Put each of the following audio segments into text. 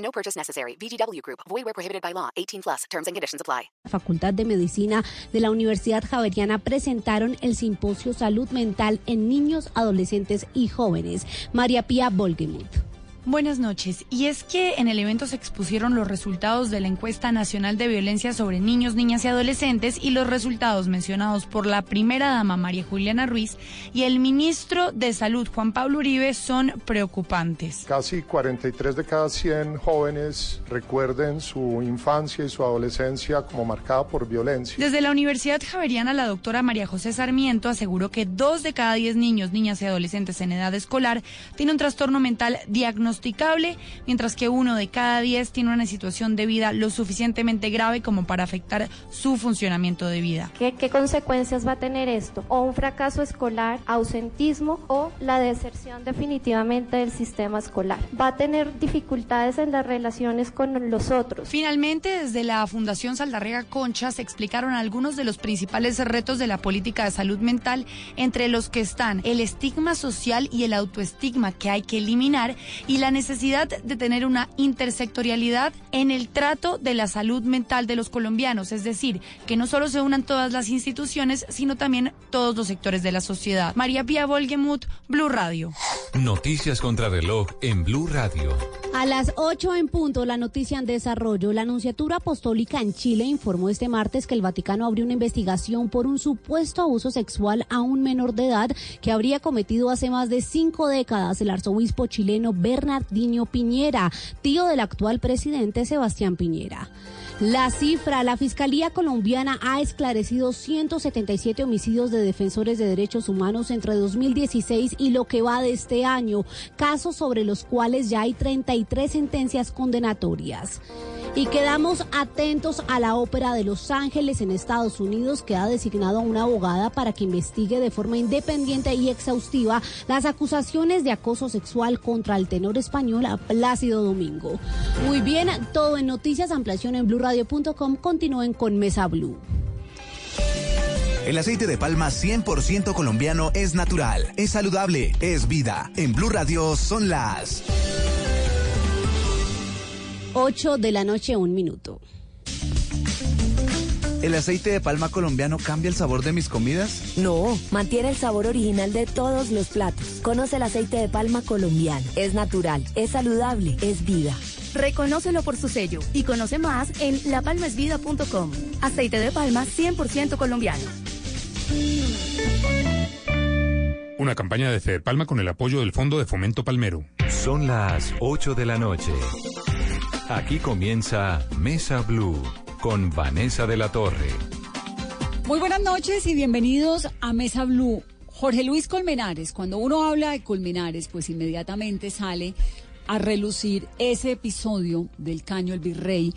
No purchase necessary. VGW Group. Void where prohibited by law. 18 plus. Terms and conditions apply. Facultad de Medicina de la Universidad Javeriana presentaron el simposio Salud Mental en Niños, Adolescentes y Jóvenes. María Pía Volgemuth. Buenas noches. Y es que en el evento se expusieron los resultados de la encuesta nacional de violencia sobre niños, niñas y adolescentes y los resultados mencionados por la primera dama María Juliana Ruiz y el ministro de Salud Juan Pablo Uribe son preocupantes. Casi 43 de cada 100 jóvenes recuerden su infancia y su adolescencia como marcada por violencia. Desde la Universidad Javeriana, la doctora María José Sarmiento aseguró que dos de cada 10 niños, niñas y adolescentes en edad escolar tienen un trastorno mental diagnosticado mientras que uno de cada diez tiene una situación de vida lo suficientemente grave como para afectar su funcionamiento de vida. ¿Qué, qué consecuencias va a tener esto? O un fracaso escolar, ausentismo o la deserción definitivamente del sistema escolar. Va a tener dificultades en las relaciones con los otros. Finalmente, desde la Fundación Saldarrega Concha se explicaron algunos de los principales retos de la política de salud mental, entre los que están el estigma social y el autoestigma que hay que eliminar y la necesidad de tener una intersectorialidad en el trato de la salud mental de los colombianos, es decir, que no solo se unan todas las instituciones, sino también todos los sectores de la sociedad. María Pía Volgemuth, Blue Radio. Noticias contra reloj en Blue Radio. A las 8 en punto, la noticia en desarrollo. La Anunciatura Apostólica en Chile informó este martes que el Vaticano abrió una investigación por un supuesto abuso sexual a un menor de edad que habría cometido hace más de cinco décadas el arzobispo chileno Bernardino Piñera, tío del actual presidente Sebastián Piñera. La cifra, la Fiscalía colombiana ha esclarecido 177 homicidios de defensores de derechos humanos entre 2016 y lo que va de este año, casos sobre los cuales ya hay 33 sentencias condenatorias. Y quedamos atentos a la ópera de Los Ángeles en Estados Unidos que ha designado a una abogada para que investigue de forma independiente y exhaustiva las acusaciones de acoso sexual contra el tenor español Plácido Domingo. Muy bien, todo en noticias, ampliación en blurradio.com. Continúen con Mesa Blue. El aceite de palma 100% colombiano es natural, es saludable, es vida. En Blue Radio son las 8 de la noche, un minuto. ¿El aceite de palma colombiano cambia el sabor de mis comidas? No, mantiene el sabor original de todos los platos. Conoce el aceite de palma colombiano. Es natural, es saludable, es vida. Reconócelo por su sello y conoce más en lapalmasvida.com. Aceite de palma 100% colombiano. Una campaña de Fede Palma con el apoyo del Fondo de Fomento Palmero. Son las 8 de la noche. Aquí comienza Mesa Blue con Vanessa de la Torre. Muy buenas noches y bienvenidos a Mesa Blue. Jorge Luis Colmenares, cuando uno habla de Colmenares, pues inmediatamente sale a relucir ese episodio del Caño el Virrey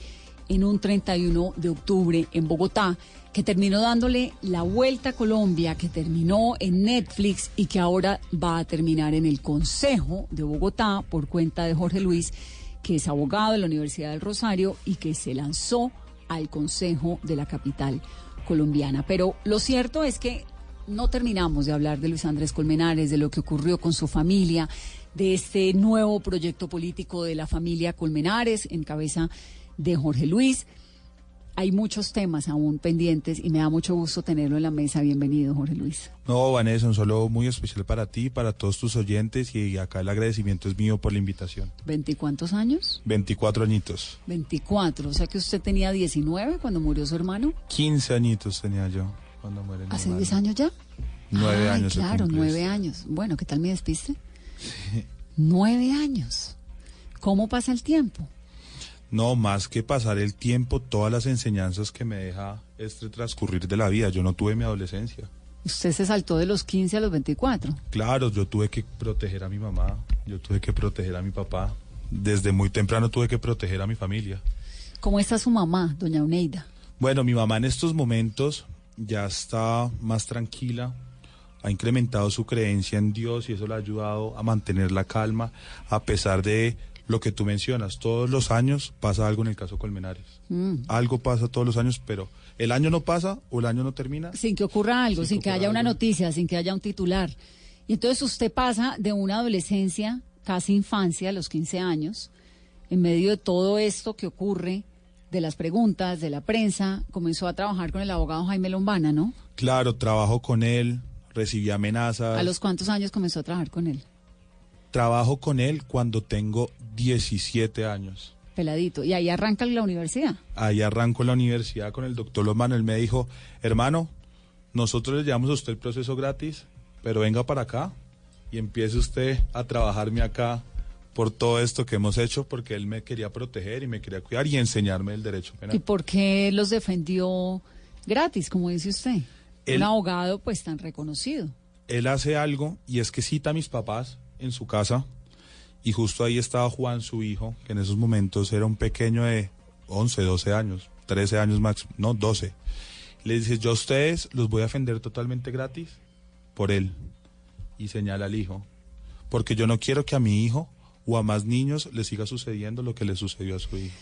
en un 31 de octubre en Bogotá, que terminó dándole la vuelta a Colombia, que terminó en Netflix y que ahora va a terminar en el Consejo de Bogotá por cuenta de Jorge Luis, que es abogado de la Universidad del Rosario y que se lanzó al Consejo de la capital colombiana. Pero lo cierto es que no terminamos de hablar de Luis Andrés Colmenares, de lo que ocurrió con su familia, de este nuevo proyecto político de la familia Colmenares en cabeza de Jorge Luis. Hay muchos temas aún pendientes y me da mucho gusto tenerlo en la mesa. Bienvenido, Jorge Luis. No, Vanessa, un solo muy especial para ti, para todos tus oyentes y acá el agradecimiento es mío por la invitación. ¿Veinticuántos años? Veinticuatro añitos. Veinticuatro, o sea que usted tenía 19 cuando murió su hermano. Quince añitos tenía yo cuando muere ¿Hace. 10 años ya? Nueve Ay, años. Claro, nueve años. Bueno, ¿qué tal me despiste? Nueve años. ¿Cómo pasa el tiempo? No, más que pasar el tiempo, todas las enseñanzas que me deja este transcurrir de la vida. Yo no tuve mi adolescencia. Usted se saltó de los 15 a los 24. Claro, yo tuve que proteger a mi mamá, yo tuve que proteger a mi papá desde muy temprano tuve que proteger a mi familia. ¿Cómo está su mamá, doña Uneida? Bueno, mi mamá en estos momentos ya está más tranquila, ha incrementado su creencia en Dios y eso le ha ayudado a mantener la calma a pesar de lo que tú mencionas. Todos los años pasa algo en el caso Colmenares. Mm. Algo pasa todos los años, pero el año no pasa o el año no termina. Sin que ocurra algo, sin, que, haya una noticia, sin que haya un titular. Y entonces usted pasa de una adolescencia, casi infancia, a los 15 años, en medio de todo esto que ocurre, de las preguntas, de la prensa, comenzó a trabajar con el abogado Jaime Lombana, ¿no? Claro, trabajo con él, recibí amenazas. ¿A los cuántos años comenzó a trabajar con él? Trabajo con él cuando tengo 17 años. Peladito. ¿Y ahí arranca la universidad? Ahí arranco la universidad con el doctor Lombana. Él me dijo, hermano, nosotros le llevamos a usted el proceso gratis, pero venga para acá y empiece usted a trabajarme acá por todo esto que hemos hecho, porque él me quería proteger y me quería cuidar y enseñarme el derecho penal. ¿Y por qué los defendió gratis, como dice usted? Él- Un abogado pues tan reconocido. Él hace algo y es que cita a mis papás en su casa y justo ahí estaba Juan, su hijo, que en esos momentos era un pequeño de 11, 12 años, 13 años máximo, no, 12. Le dice, yo a ustedes los voy a defender totalmente gratis por él. Y señala al hijo, porque yo no quiero que a mi hijo o a más niños le siga sucediendo lo que le sucedió a su hijo.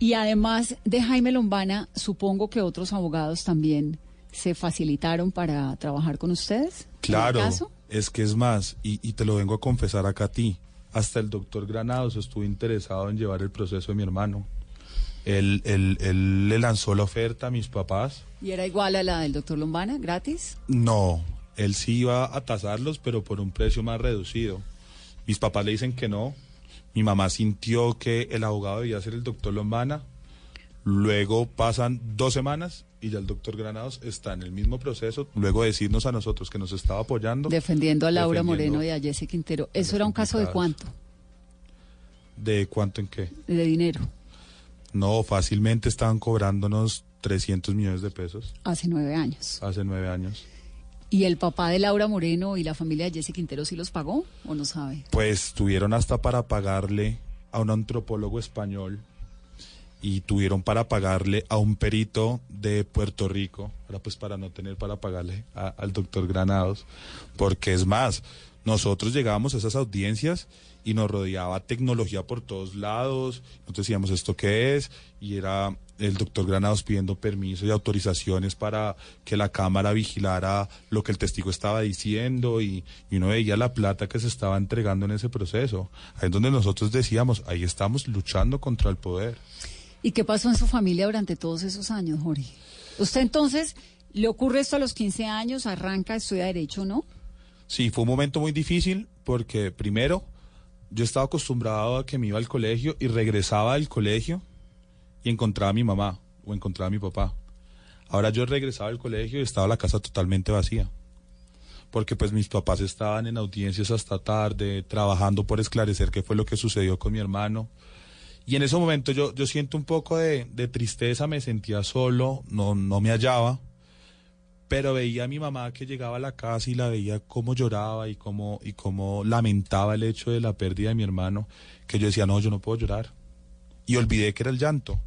Y además de Jaime Lombana, supongo que otros abogados también se facilitaron para trabajar con ustedes. en el Claro, caso. Es que es más, y, y te lo vengo a confesar acá a ti, hasta el doctor Granados estuvo interesado en llevar el proceso de mi hermano. Él, él- él le lanzó la oferta a mis papás. ¿Y era igual a la del doctor Lombana, gratis? No, él sí iba a tasarlos, pero por un precio más reducido. Mis papás le dicen que no. Mi mamá sintió que el abogado debía ser el doctor Lombana. Luego pasan dos semanas y ya el doctor Granados está en el mismo proceso. Luego de decirnos a nosotros que nos estaba apoyando. Defendiendo a Laura defendiendo Moreno y a Jesse Quintero. ¿Eso era un caso de cuánto? ¿De cuánto en qué? De dinero, No, fácilmente estaban cobrándonos 300 millones de pesos hace nueve años. hace nueve años. ¿Y el papá de Laura Moreno y la familia de Jesse Quintero sí los pagó o no sabe? Pues tuvieron hasta para pagarle a un antropólogo español y tuvieron para pagarle a un perito de Puerto Rico, ahora pues para no tener para pagarle a- al doctor Granados, porque es más, nosotros llegábamos a esas audiencias y nos rodeaba tecnología por todos lados, nosotros decíamos esto qué es, y era el doctor Granados pidiendo permiso y autorizaciones para que la cámara vigilara lo que el testigo estaba diciendo y, y uno veía la plata que se estaba entregando en ese proceso. Ahí es donde nosotros decíamos, ahí estamos luchando contra el poder. ¿Y qué pasó en su familia durante todos esos años, Jorge? Usted entonces, ¿le ocurre esto a los 15 años? ¿Arranca, estudia Derecho, no? Sí, fue un momento muy difícil porque primero yo estaba acostumbrado a que me iba al colegio y regresaba del colegio y encontraba a mi mamá o encontraba a mi papá. Ahora yo regresaba del colegio y estaba la casa totalmente vacía. Porque pues mis papás estaban en audiencias hasta tarde, trabajando por esclarecer qué fue lo que sucedió con mi hermano. Y en ese momento yo, yo siento un poco de, de tristeza, me sentía solo, no, no me hallaba pero veía a mi mamá que llegaba a la casa y la veía cómo lloraba y cómo, y cómo lamentaba el hecho de la pérdida de mi hermano, que yo decía, no, yo no puedo llorar. Y olvidé que era el llanto.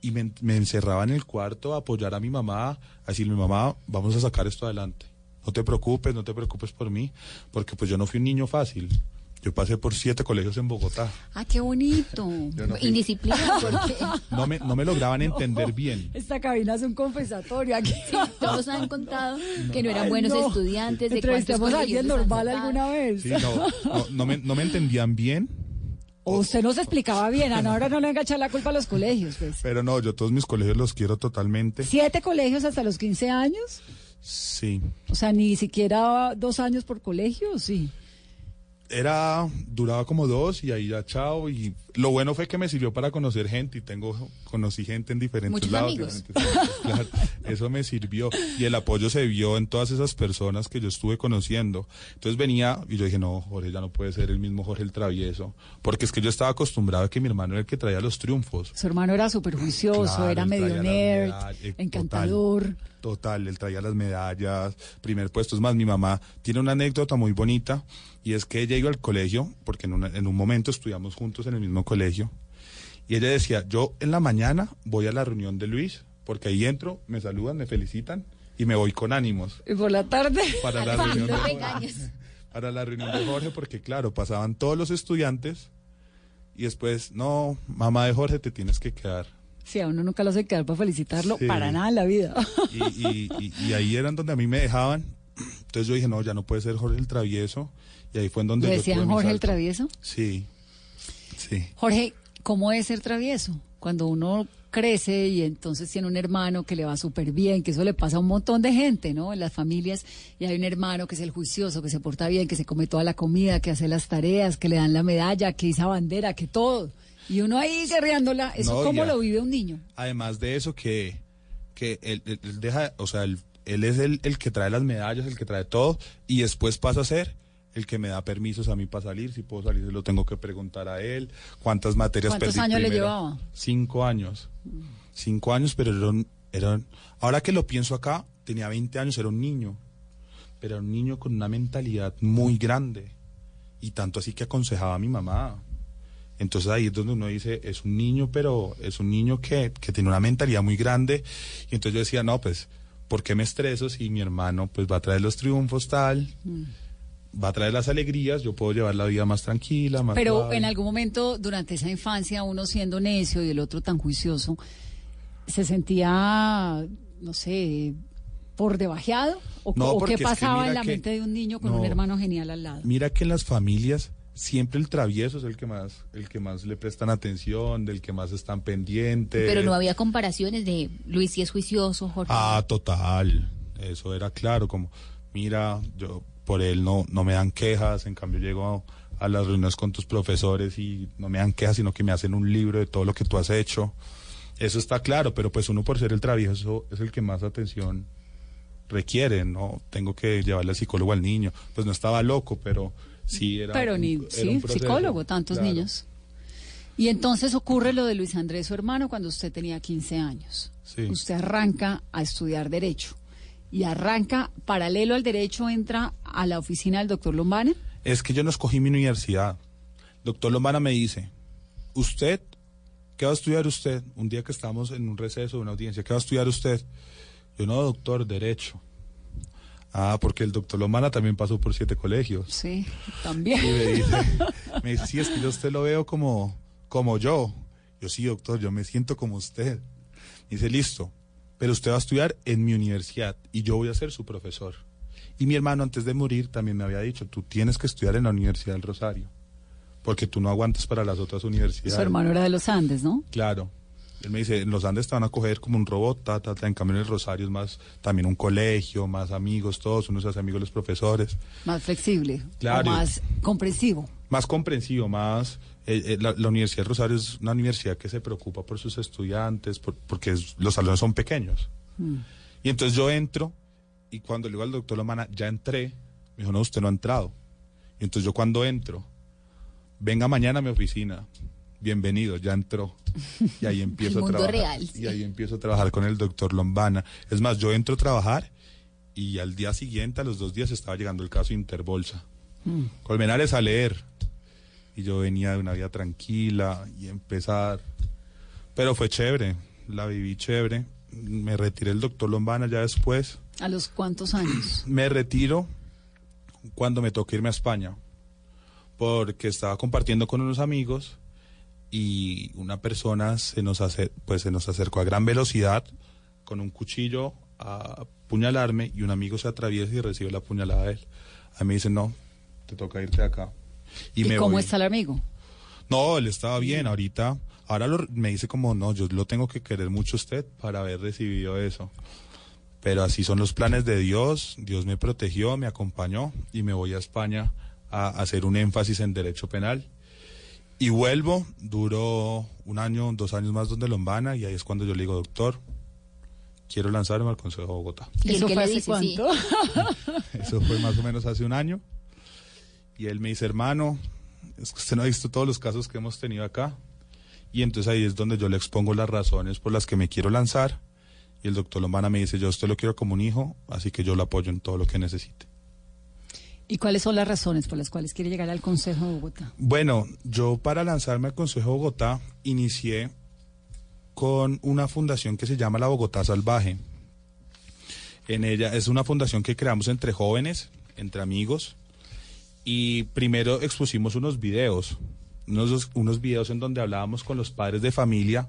Y me, me encerraba en el cuarto a apoyar a mi mamá, a decirle, mamá, vamos a sacar esto adelante. No te preocupes, no te preocupes por mí, porque pues yo no fui un niño fácil. Yo pasé por siete colegios en Bogotá. ¡Ah, qué bonito! No fui- Indisciplina, porque No me, no me lograban entender bien. Esta cabina es un confesatorio aquí. todos han contado que no eran Ay, buenos no. estudiantes, de cuántos Entrevistemos a alguien normal alguna vez. Sí, no, no, no me, no me entendían bien. O usted no se explicaba bien, ahora no le venga a echar la culpa a los colegios, pues. Pero no, yo todos mis colegios los quiero totalmente. ¿Siete colegios hasta los 15 años? Sí. O sea, ni siquiera dos años por colegio, ¿o sí. Era, duraba como dos y ahí ya chao y Lo bueno fue que me sirvió para conocer gente y tengo conocí gente en diferentes Muchos lados. amigos. diferentes claro. eso me sirvió y el apoyo se vio en todas esas personas que yo estuve conociendo. Entonces venía y yo dije, no, Jorge ya no puede ser el mismo Jorge el travieso, porque es que yo estaba acostumbrado a que mi hermano era el que traía los triunfos. Su hermano era súper juicioso, Claro, era medio nerd, eh, encantador. Total, él traía las medallas, primer puesto. Es más, mi mamá tiene una anécdota muy bonita y es que ella iba al colegio, porque en, una- en un momento estudiamos juntos en el mismo colegio, y ella decía, yo en la mañana voy a la reunión de Luis, porque ahí entro, me saludan, me felicitan y me voy con ánimos Y por la tarde. para la reunión de Jorge, para la reunión de Jorge, porque claro, pasaban todos los estudiantes y después, no, mamá de Jorge, te tienes que quedar. Sí, a uno nunca lo hace quedar para felicitarlo, Sí. para nada en la vida. y, y- y- y ahí eran donde a mí me dejaban. Entonces yo dije, no, ya no puede ser Jorge el Travieso. Y ahí fue en donde ¿Le yo decían Jorge el travieso? Sí, sí. Jorge, ¿cómo es ser travieso? Cuando uno crece y entonces tiene un hermano que le va súper bien, que eso le pasa a un montón de gente, ¿no? En las familias, y hay un hermano que es el juicioso, que se porta bien, que se come toda la comida, que hace las tareas, que le dan la medalla, que hizo bandera, que todo. Y uno ahí cerreándola, ¿eso No, cómo ya. lo vive un niño? Además de eso, que, que él, él- él deja, o sea, él, él es el, el que trae las medallas, el que trae todo, y después pasa a ser el que me da permisos a mí para salir. Si puedo salir, se lo tengo que preguntar a él. ¿Cuántas materias ¿Cuántos perdí años le llevaba? Cinco años. Cinco años, pero era un- era un- ahora que lo pienso acá, tenía 20 años, era un niño. Pero era un niño con una mentalidad muy grande. Y tanto así que aconsejaba a mi mamá. Entonces ahí es donde uno dice, es un niño, pero es un niño que, que tiene una mentalidad muy grande. Y entonces yo decía, no, pues, ¿por qué me estreso si mi hermano pues va a traer los triunfos tal? Va a traer las alegrías, yo puedo llevar la vida más tranquila, más Pero en algún momento, durante esa infancia, uno siendo necio y el otro tan juicioso, ¿se sentía, no sé, por debajeado? ¿O, No, o qué es que pasaba en la que- mente de un niño con un no. hermano genial al lado? Mira que en las familias siempre el travieso es el que más, el que más le prestan atención, del que más están pendientes. Pero no había comparaciones de Luis si es juicioso, Jorge. Ah, total. Eso era claro, como, mira, yo por él no, no me dan quejas, en cambio llego a, a las reuniones con tus profesores y no me dan quejas, sino que me hacen un libro de todo lo que tú has hecho. Eso está claro, pero pues uno por ser el travieso es el que más atención requiere, ¿no? Tengo que llevarle al psicólogo al niño. Pues no estaba loco, pero sí era Pero un- ni, era sí, un proceso. psicólogo, tantos Claro. niños. Y entonces ocurre lo de Luis Andrés, su hermano, cuando usted tenía 15 años. Sí. Usted arranca a estudiar Derecho. Y arranca, paralelo al Derecho, entra a la oficina del doctor Lombana. Es que yo no escogí mi universidad. Doctor Lombana me dice, ¿usted qué va a estudiar usted? Un día que estamos en un receso de una audiencia, ¿qué va a estudiar usted? Yo no, doctor, derecho. Ah, porque el doctor Lombana también pasó por siete colegios. Sí, también. Y me dice, me dice, sí, es que yo a usted lo veo como, como yo. Yo sí, doctor, yo me siento como usted. Me dice, listo, pero usted va a estudiar en mi universidad y yo voy a ser su profesor. Y mi hermano antes de morir también me había dicho, tú tienes que estudiar en la Universidad del Rosario, porque tú no aguantas para las otras universidades. Su hermano era de los Andes, ¿no? Claro. Él me dice, en los Andes te van a coger como un robot, ta, ta, ta. En cambio en el Rosario es más, también un colegio, más amigos, todos, uno se hace amigos de los profesores. Más flexible. Claro. Más comprensivo. más comprensivo, más... eh, eh, la, la Universidad de Rosario es una universidad que se preocupa por sus estudiantes, por- porque es- los salones son pequeños. Mm. Y entonces yo entro y cuando le digo al doctor Lomana, ya entré, me dijo, no, usted no ha entrado. Y entonces yo cuando entro, venga mañana a mi oficina, bienvenido, ya entró. Y ahí empiezo El a trabajar. real, sí. Y ahí empiezo a trabajar con el doctor Lombana. Es más, yo entro a trabajar y al día siguiente, a los dos días, estaba llegando el caso Interbolsa. Mm. Colmenares a leer. Y yo venía de una vida tranquila y empezar. Pero fue chévere, la viví chévere. Me retiré el doctor Lombana ya después. ¿A los cuántos años? Me retiro cuando me toca irme a España. Porque estaba compartiendo con unos amigos y una persona se nos, ace- pues, se nos acercó a gran velocidad con un cuchillo a apuñalarme y un amigo se atraviesa y recibe la puñalada de él. A mí me dice, no, te toca irte de acá. ¿Y, me cómo voy. está el amigo? No, él estaba bien ahorita. Ahora lo- me dice como, no, yo lo tengo que querer mucho a usted para haber recibido eso. Pero así son los planes de Dios. Dios me protegió, me acompañó y me voy a España a, hacer un énfasis en derecho penal. Y vuelvo, duró un año, dos años más donde Lombana y ahí es cuando yo le digo, doctor, quiero lanzarme al Consejo de Bogotá. ¿Y ¿Eso fue hace cuánto? Eso fue más o menos hace un año. Y él me dice, hermano, es que usted no ha visto todos los casos que hemos tenido acá. Y entonces ahí es donde yo le expongo las razones por las que me quiero lanzar. Y el doctor Lombana me dice, yo a usted lo quiero como un hijo, así que yo lo apoyo en todo lo que necesite. ¿Y cuáles son las razones por las cuales quiere llegar al Consejo de Bogotá? Bueno, yo para lanzarme al Consejo de Bogotá inicié con una fundación que se llama la Bogotá Salvaje. En ella es una fundación que creamos entre jóvenes, entre amigos, y primero expusimos unos videos, unos, unos videos en donde hablábamos con los padres de familia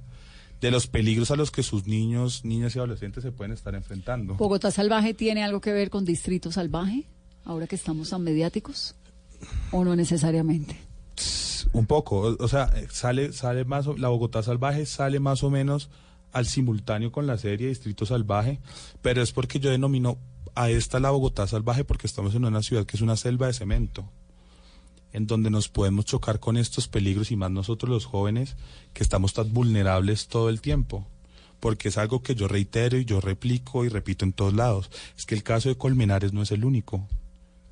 de los peligros a los que sus niños, niñas y adolescentes se pueden estar enfrentando. ¿Bogotá Salvaje tiene algo que ver con Distrito Salvaje? Ahora que estamos tan mediáticos. ¿O no necesariamente? Un poco, o, sea, eh, sale, sale más, la Bogotá Salvaje sale más o menos al simultáneo con la serie Distrito Salvaje, pero es porque yo denomino a esta la Bogotá Salvaje porque estamos en una ciudad que es una selva de cemento, en donde nos podemos chocar con estos peligros y más nosotros los jóvenes que estamos tan vulnerables todo el tiempo. Porque es algo que yo reitero y yo replico y repito en todos lados. Es que el caso de Colmenares no es el único.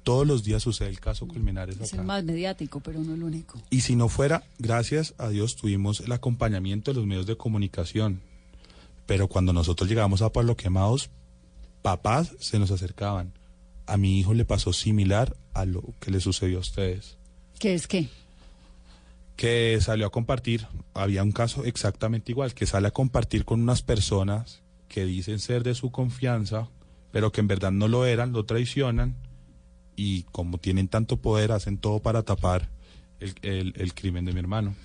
Todos los días sucede el caso Colmenares Es acá. el más mediático, pero no el único. Y si no fuera, gracias a Dios tuvimos el acompañamiento de los medios de comunicación. Pero cuando nosotros llegamos a Pablo Quemados, papás se nos acercaban. A mi hijo le pasó similar a lo que le sucedió a ustedes. ¿Qué es qué? Que salió a compartir, había un caso exactamente igual, que sale a compartir con unas personas que dicen ser de su confianza, pero que en verdad no lo eran, lo traicionan y como tienen tanto poder hacen todo para tapar el, el- el crimen de mi hermano.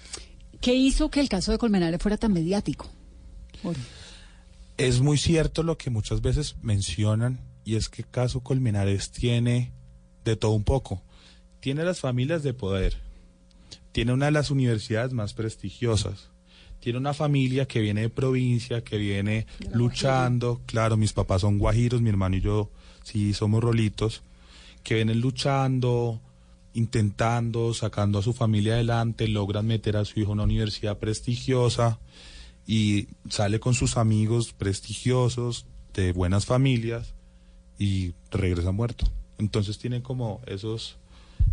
¿Qué hizo que el caso de Colmenares fuera tan mediático? Jorge? Es muy cierto lo que muchas veces mencionan y es que caso Colmenares tiene de todo un poco. Tiene las familias de poder, tiene una de las universidades más prestigiosas, tiene una familia que viene de provincia, que viene luchando, claro, mis papás son guajiros, mi hermano y yo sí somos rolitos, que vienen luchando, intentando, sacando a su familia adelante, logran meter a su hijo a una universidad prestigiosa y sale con sus amigos prestigiosos de buenas familias y regresa muerto. Entonces tienen como esos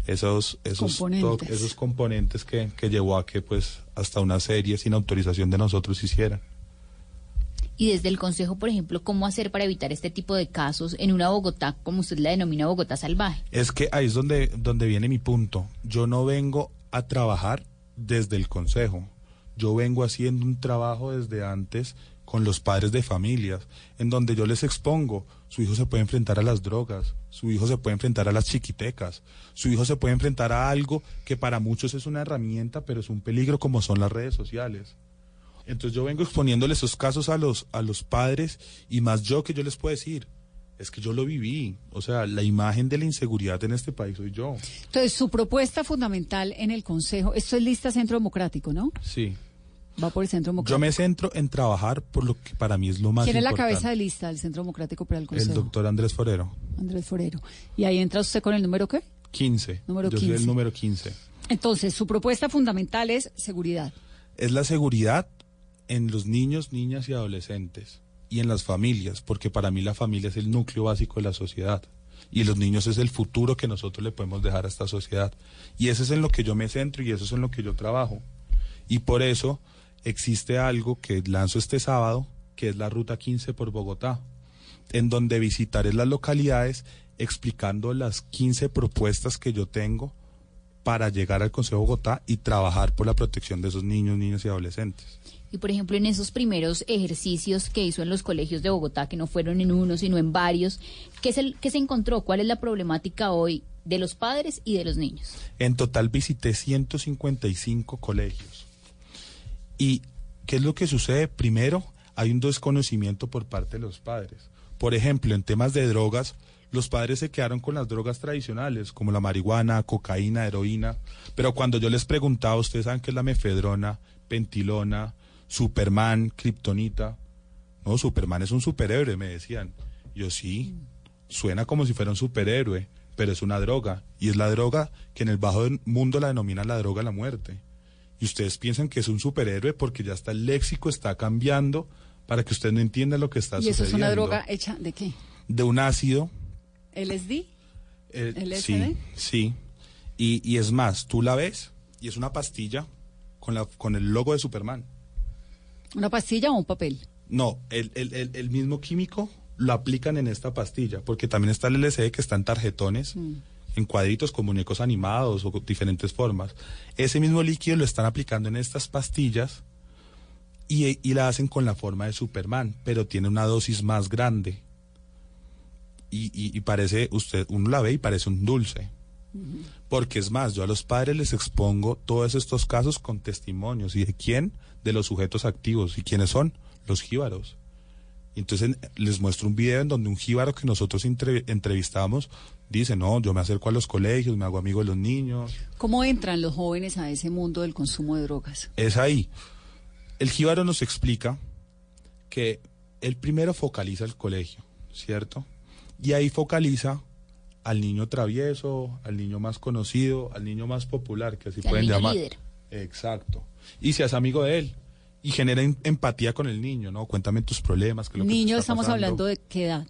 esos esos Componentes. to- esos componentes que, que llevó a que pues hasta una serie sin autorización de nosotros hiciera. Y desde el Consejo, por ejemplo, ¿cómo hacer para evitar este tipo de casos en una Bogotá, como usted la denomina Bogotá salvaje? Es que ahí es donde, donde viene mi punto. Yo no vengo a trabajar desde el consejo. Yo vengo haciendo un trabajo desde antes con los padres de familias, en donde yo les expongo, su hijo se puede enfrentar a las drogas, su hijo se puede enfrentar a las chiquitecas, su hijo se puede enfrentar a algo que para muchos es una herramienta, pero es un peligro como son las redes sociales. Entonces yo vengo exponiéndole esos casos a los, a los padres y más yo que yo les puedo decir, es que yo lo viví. O sea, la imagen de la inseguridad en este país soy yo. Entonces, su propuesta fundamental en el Consejo, esto es lista Centro Democrático, ¿no? Sí. Va por el Centro Democrático. Yo me centro en trabajar por lo que para mí es lo más ¿Quién es la importante. cabeza de lista del Centro Democrático para el Consejo? El doctor Andrés Forero. Andrés Forero. ¿Y ahí entra usted con el número qué? 15. Número yo soy 15. el número 15. Entonces, su propuesta fundamental es seguridad. Es la seguridad en los niños, niñas y adolescentes y en las familias, porque para mí la familia es el núcleo básico de la sociedad y los niños es el futuro que nosotros le podemos dejar a esta sociedad. Y eso es en lo que yo me centro y eso es en lo que yo trabajo. Y por eso existe algo que lanzo este sábado, que es la Ruta 15 por Bogotá, en donde visitaré las localidades explicando las 15 propuestas que yo tengo para llegar al Consejo de Bogotá y trabajar por la protección de esos niños, niñas y adolescentes. Y por ejemplo, en esos primeros ejercicios que hizo en los colegios de Bogotá, que no fueron en uno, sino en varios, ¿qué, es el, qué se encontró? ¿Cuál es la problemática hoy de los padres y de los niños? En total visité 155 colegios. ¿Y qué es lo que sucede? Primero, hay un desconocimiento por parte de los padres. Por ejemplo, en temas de drogas, los padres se quedaron con las drogas tradicionales, como la marihuana, cocaína, heroína. Pero cuando yo les preguntaba, ustedes saben qué es la mefedrona, pentilona, Superman, Kryptonita. No, Superman es un superhéroe, me decían. Yo sí, suena como si fuera un superhéroe, pero es una droga. Y es la droga que en el bajo mundo la denominan la droga de la muerte. Y ustedes piensan que es un superhéroe porque ya está el léxico está cambiando para que usted no entienda lo que está ¿Y sucediendo. eso es una droga hecha de qué? De un ácido. ¿LSD? eh, ¿LSD? sí, sí. Y, y es más, tú la ves y es una pastilla con, la, con el logo de Superman. ¿Una pastilla o un papel? No, el, el, el, el mismo químico lo aplican en esta pastilla, porque también está el LSD que está en tarjetones, en cuadritos con muñecos animados o diferentes formas. Ese mismo líquido lo están aplicando en estas pastillas y, la hacen con la forma de Superman, pero tiene una dosis más grande. Y, parece, usted, uno la ve y parece un dulce. Porque es más, yo a los padres les expongo todos estos casos con testimonios. ¿Y de quién? De los sujetos activos. ¿Y quiénes son? Los jíbaros. Entonces en- les muestro un video en donde un jíbaro que nosotros entre- entrevistamos dice, no, yo me acerco a los colegios, me hago amigo de los niños. ¿Cómo entran los jóvenes a ese mundo del consumo de drogas? Es ahí. El jíbaro nos explica que él primero focaliza el colegio, ¿cierto? Y ahí focaliza al niño travieso, al niño más conocido, al niño más popular, que así Al pueden niño llamar. líder. Exacto. Y se hace amigo de él. Y genera em- empatía con el niño, ¿no? Cuéntame tus problemas. lo que te Niño, está estamos pasando. hablando de qué edad.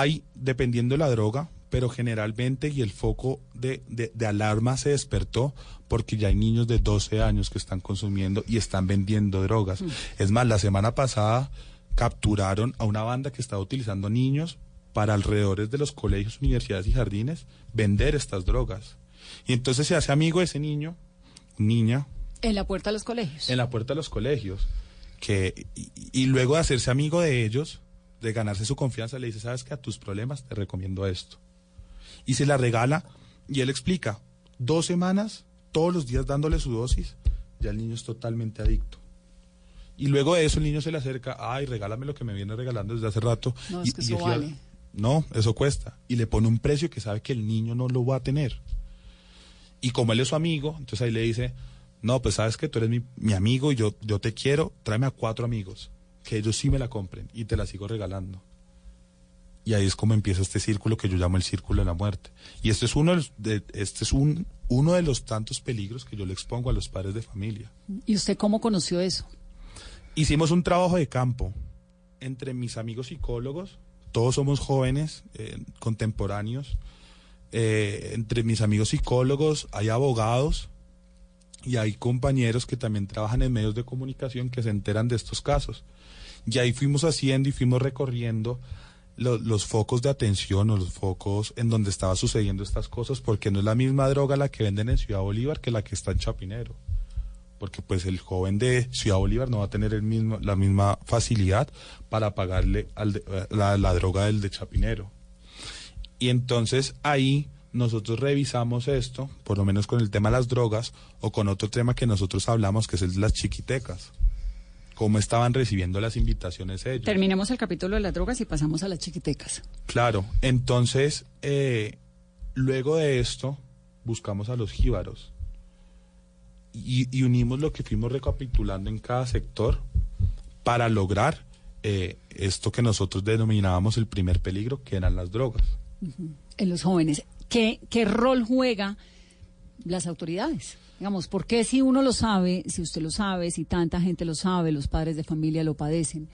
Hay, dependiendo de la droga, pero generalmente y el foco de, de- de alarma se despertó porque ya hay niños de 12 años que están consumiendo y están vendiendo drogas. Es más, la semana pasada capturaron a una banda que estaba utilizando niños para alrededores de los colegios, universidades y jardines vender estas drogas. Y entonces se hace amigo de ese niño, niña, En la puerta de los colegios. en la puerta de los colegios, que, y, y luego de hacerse amigo de ellos, de ganarse su confianza, le dice, sabes que a tus problemas te recomiendo esto. Y se la regala y él explica, dos semanas, todos los días dándole su dosis, ya el niño es totalmente adicto. Y luego de eso el niño se le acerca, ay, regálame lo que me viene regalando desde hace rato. No, Y- es que eso vale. No, eso cuesta. Y le pone un precio que sabe que el niño no lo va a tener. Y como él es su amigo, entonces ahí le dice, no, pues sabes que tú eres mi, mi amigo y yo, yo te quiero, tráeme a cuatro amigos, que ellos sí me la compren y te la sigo regalando. Y ahí es como empieza este círculo que yo llamo el círculo de la muerte. Y este es uno de, este es un, uno de los tantos peligros que yo le expongo a los padres de familia. ¿Y usted cómo conoció eso? Hicimos un trabajo de campo entre mis amigos psicólogos, todos somos jóvenes, eh, contemporáneos, eh, entre mis amigos psicólogos hay abogados y hay compañeros que también trabajan en medios de comunicación que se enteran de estos casos. Y ahí fuimos haciendo y fuimos recorriendo lo- los focos de atención o los focos en donde estaba sucediendo estas cosas, porque no es la misma droga la que venden en Ciudad Bolívar que la que está en Chapinero porque pues el joven de Ciudad Bolívar no va a tener el mismo, la misma facilidad para pagarle al de- eh, la, la droga del de Chapinero. Y entonces ahí nosotros revisamos esto, por lo menos con el tema de las drogas, o con otro tema que nosotros hablamos, que es el de las chiquitecas. Cómo estaban recibiendo las invitaciones ellos. Terminemos el capítulo de las drogas y pasamos a las chiquitecas. Claro, entonces, eh, luego de esto, buscamos a los jíbaros y, y unimos lo que fuimos recapitulando en cada sector para lograr eh, esto que nosotros denominábamos el primer peligro, que eran las drogas. En los jóvenes. ¿Qué, qué rol juega las autoridades? Digamos, ¿por qué si uno lo sabe, si usted lo sabe, si tanta gente lo sabe, los padres de familia lo padecen,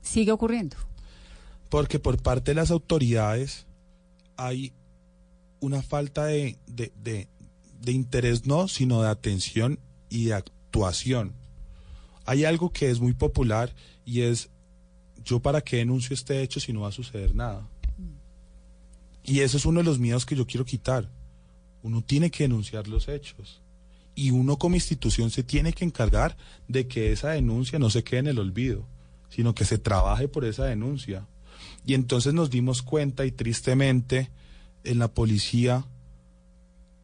sigue ocurriendo? Porque por parte de las autoridades hay una falta de, de, de- de interés, no, sino de atención y de actuación. Hay algo que es muy popular y es, yo para qué denuncio este hecho si no va a suceder nada. Y eso es uno de los miedos que yo quiero quitar. Uno tiene que denunciar los hechos. Y uno como institución se tiene que encargar de que esa denuncia no se quede en el olvido, sino que se trabaje por esa denuncia. Y entonces nos dimos cuenta y tristemente en la policía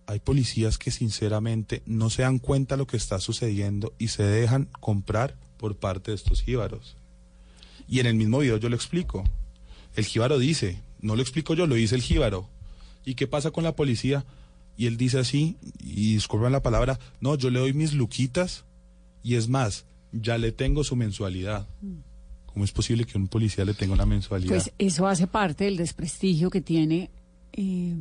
hay policías que sinceramente no se dan cuenta de lo que está sucediendo y se dejan comprar por parte de estos jíbaros. Y en el mismo video yo lo explico. El jíbaro dice, no lo explico yo, lo dice el jíbaro. ¿Y qué pasa con la policía? Y él dice así, y disculpen la palabra, no, yo le doy mis luquitas y es más, ya le tengo su mensualidad. ¿Cómo es posible que un policía le tenga una mensualidad? Pues eso hace parte del desprestigio que tiene eh,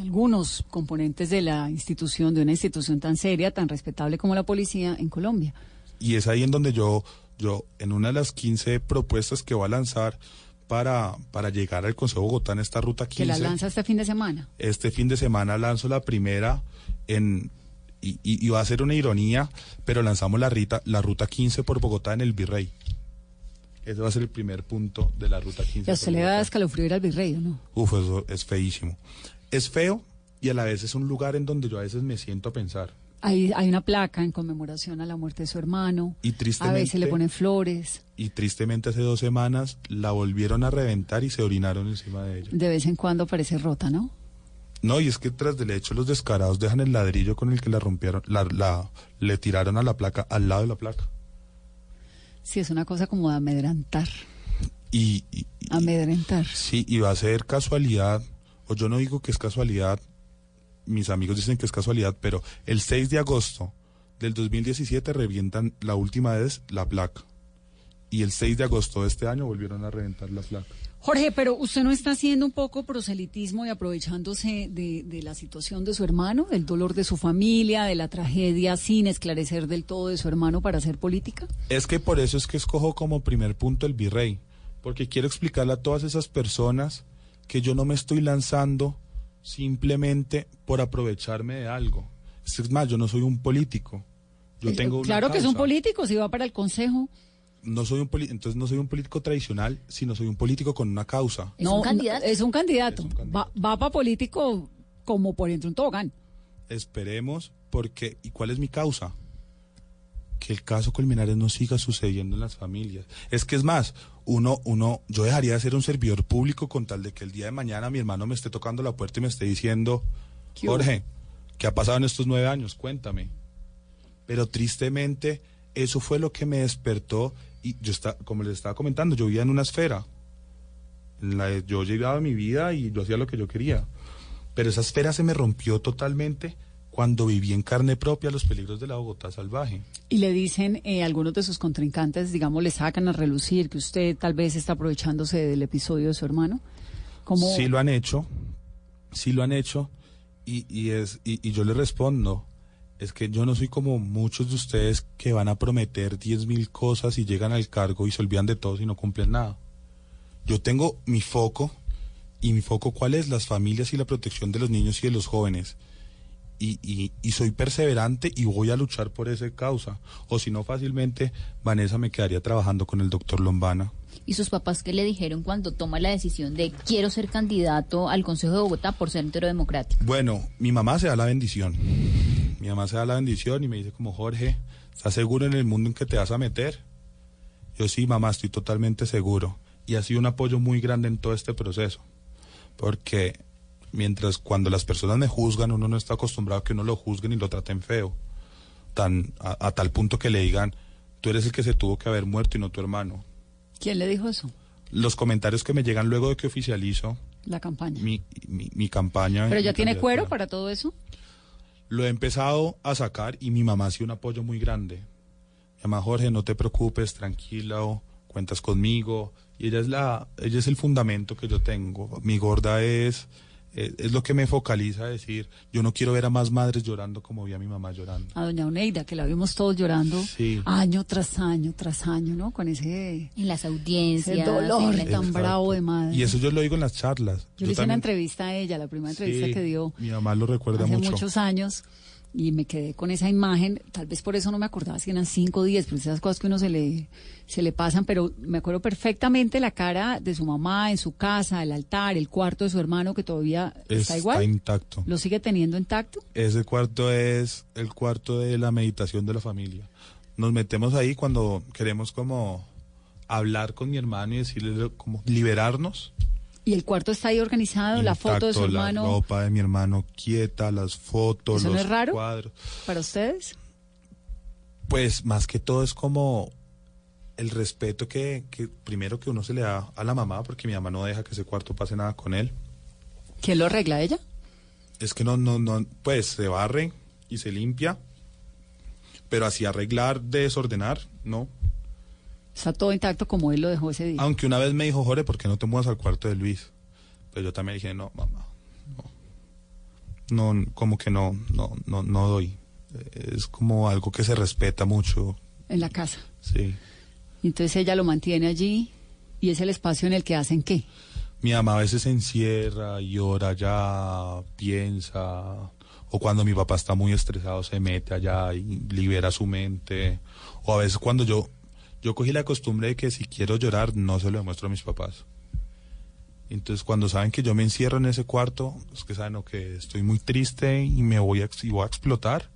algunos componentes de la institución, de una institución tan seria, tan respetable como la policía en Colombia. Y es ahí en donde yo, yo en una de las 15 propuestas que voy a lanzar para, para llegar al Consejo de Bogotá en esta ruta 15. Que la lanza este fin de semana. Este fin de semana lanzo la primera en y, y- y va a ser una ironía, pero lanzamos la, rita, la ruta 15 por Bogotá en el Virrey. Ese va a ser el primer punto de la ruta 15. Y a usted le da escalofrío ir al virrey, ¿o no? Uf, eso es feísimo. Es feo y a la vez es un lugar en donde yo a veces me siento a pensar. Hay, hay una placa en conmemoración a la muerte de su hermano. Y A tristemente, veces le ponen flores. y tristemente hace dos semanas la volvieron a reventar y se orinaron encima de ella. De vez en cuando parece rota, ¿no? No, y es que tras del hecho los descarados dejan el ladrillo con el que la rompieron, la, la- le tiraron a la placa, al lado de la placa. Sí, es una cosa como de amedrentar. Y, y- Amedrentar. sí, y va a ser casualidad, o yo no digo que es casualidad, mis amigos dicen que es casualidad, pero el 6 de agosto del 2017 revientan la última vez la placa. Y el 6 de agosto de este año volvieron a reventar la placa. Jorge, pero usted no está haciendo un poco proselitismo y aprovechándose de, de la situación de su hermano, del dolor de su familia, de la tragedia, sin esclarecer del todo de su hermano para hacer política. Es que por eso es que escojo como primer punto el virrey, porque quiero explicarle a todas esas personas que yo no me estoy lanzando simplemente por aprovecharme de algo. Es más, yo no soy un político. Yo Eh, tengo una claro que son causa. políticos y va para el consejo. No soy un entonces no soy un político tradicional, sino soy un político con una causa. no, no, es un candidato. Va, va para político como por entre un tobogán. Esperemos, porque ¿y cuál es mi causa? Que el caso Colmenares no siga sucediendo en las familias. Es que es más, uno, uno, yo dejaría de ser un servidor público con tal de que el día de mañana mi hermano me esté tocando la puerta y me esté diciendo. Jorge, ¿qué ha pasado en estos nueve años? Cuéntame. Pero tristemente, eso fue lo que me despertó y yo está, como les estaba comentando, yo vivía en una esfera. En la- yo llegaba a mi vida y yo hacía lo que yo quería. Pero esa esfera se me rompió totalmente cuando viví en carne propia los peligros de la Bogotá salvaje. Y le dicen eh, algunos de sus contrincantes, digamos, le sacan a relucir que usted tal vez está aprovechándose del episodio de su hermano. Como Sí lo han hecho, sí lo han hecho, y, y es, y, y yo le respondo, es que yo no soy como muchos de ustedes que van a prometer diez mil cosas y llegan al cargo y se olvidan de todo y no cumplen nada. Yo tengo mi foco, y mi foco cuál es, las familias y la protección de los niños y de los jóvenes. Y, y, y soy perseverante y voy a luchar por esa causa. O si no, fácilmente Vanessa me quedaría trabajando con el doctor Lombana. ¿Y sus papás qué le dijeron cuando toma la decisión de quiero ser candidato al Consejo de Bogotá por ser entero democrático? Bueno, mi mamá se da la bendición. Mi mamá se da la bendición y me dice como Jorge, ¿estás seguro en el mundo en que te vas a meter? Yo sí, mamá, estoy totalmente seguro. Y ha sido un apoyo muy grande en todo este proceso. Porque mientras cuando las personas me juzgan, uno no está acostumbrado a que uno lo juzguen y lo traten feo. Tan, a, a tal punto que le digan, tú eres el que se tuvo que haber muerto y no tu hermano. ¿quién le dijo eso? Los comentarios que me llegan luego de que oficializo La campaña. mi, mi, mi campaña. Pero ya tiene cuero para todo eso. Lo he empezado a sacar y mi mamá ha sido un apoyo muy grande. Mi mamá Jorge, no te preocupes, tranquila, o cuentas conmigo. Y ella es la, ella es el fundamento que yo tengo. Mi gorda es, es, es lo que me focaliza a decir, yo no quiero ver a más madres llorando como vi a mi mamá llorando. A doña Oneida, que la vimos todos llorando Sí. año tras año, tras año, ¿no? Con ese, En las audiencias. ese dolor en la- tan Exacto. bravo de madre. Y eso yo lo digo en las charlas. Yo le hice una entrevista a ella, la primera entrevista Sí, que dio Mi mamá lo recuerda hace mucho. muchos años y me quedé con esa imagen. Tal vez por eso no me acordaba si eran cinco o diez, pero esas cosas que uno se le, se le pasan. Pero me acuerdo perfectamente la cara de su mamá en su casa, el altar, el cuarto de su hermano que todavía está Está igual. intacto. ¿Lo sigue teniendo intacto? Ese cuarto es el cuarto de la meditación de la familia. Nos metemos ahí cuando queremos como hablar con mi hermano y decirle como liberarnos. Y el cuarto está ahí organizado, la foto de su Intacto, hermano. La ropa de mi hermano quieta, las fotos, ¿Eso no los es raro? cuadros. ¿Para ustedes? Pues más que todo es como el respeto que, que primero que uno se le da a la mamá, porque mi mamá no deja que ese cuarto pase nada con él. ¿Quién lo arregla ella? Es que no, no, no, pues se barre y se limpia, pero así arreglar, desordenar, no. Está todo intacto como él lo dejó ese día. Aunque una vez me dijo, Jorge, ¿por qué no te mudas al cuarto de Luis? Pero yo también dije, no, mamá. no, no, como que no, no, no, no doy. Es como algo que se respeta mucho. En la casa. Sí. Y entonces ella lo mantiene allí y es el espacio en el que hacen qué. Mi mamá a veces se encierra, llora allá, piensa, o cuando mi papá está muy estresado se mete allá y libera su mente, o a veces cuando yo, yo cogí la costumbre de que si quiero llorar no se lo demuestro a mis papás. Entonces cuando saben que yo me encierro en ese cuarto, es que saben o que estoy muy triste y me voy a, y voy a explotar,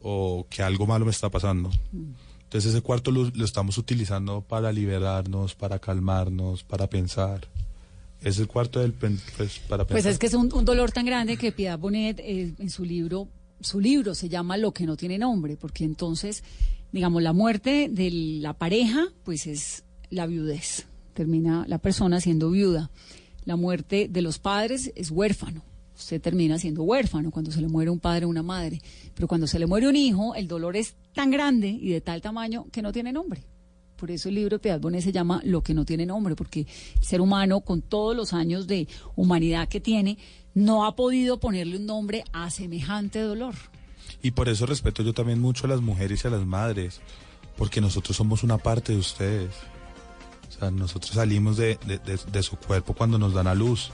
o que algo malo me está pasando. Entonces ese cuarto lo, lo estamos utilizando para liberarnos, para calmarnos, para pensar. Es el cuarto del pues, para pensar. Pues es que es un, un dolor tan grande que Piedad Bonet eh, en su libro, su libro se llama Lo que no tiene nombre, porque entonces, digamos, la muerte de la pareja, pues es la viudez. Termina la persona siendo viuda. La muerte de los padres es huérfano. Usted termina siendo huérfano cuando se le muere un padre o una madre. Pero cuando se le muere un hijo, el dolor es tan grande y de tal tamaño que no tiene nombre. Por eso el libro de Piedad Bonet se llama Lo que no tiene nombre, porque el ser humano, con todos los años de humanidad que tiene, no ha podido ponerle un nombre a semejante dolor. Y por eso respeto yo también mucho a las mujeres y a las madres, porque nosotros somos una parte de ustedes. O sea, nosotros salimos de, de- su cuerpo cuando nos dan a luz.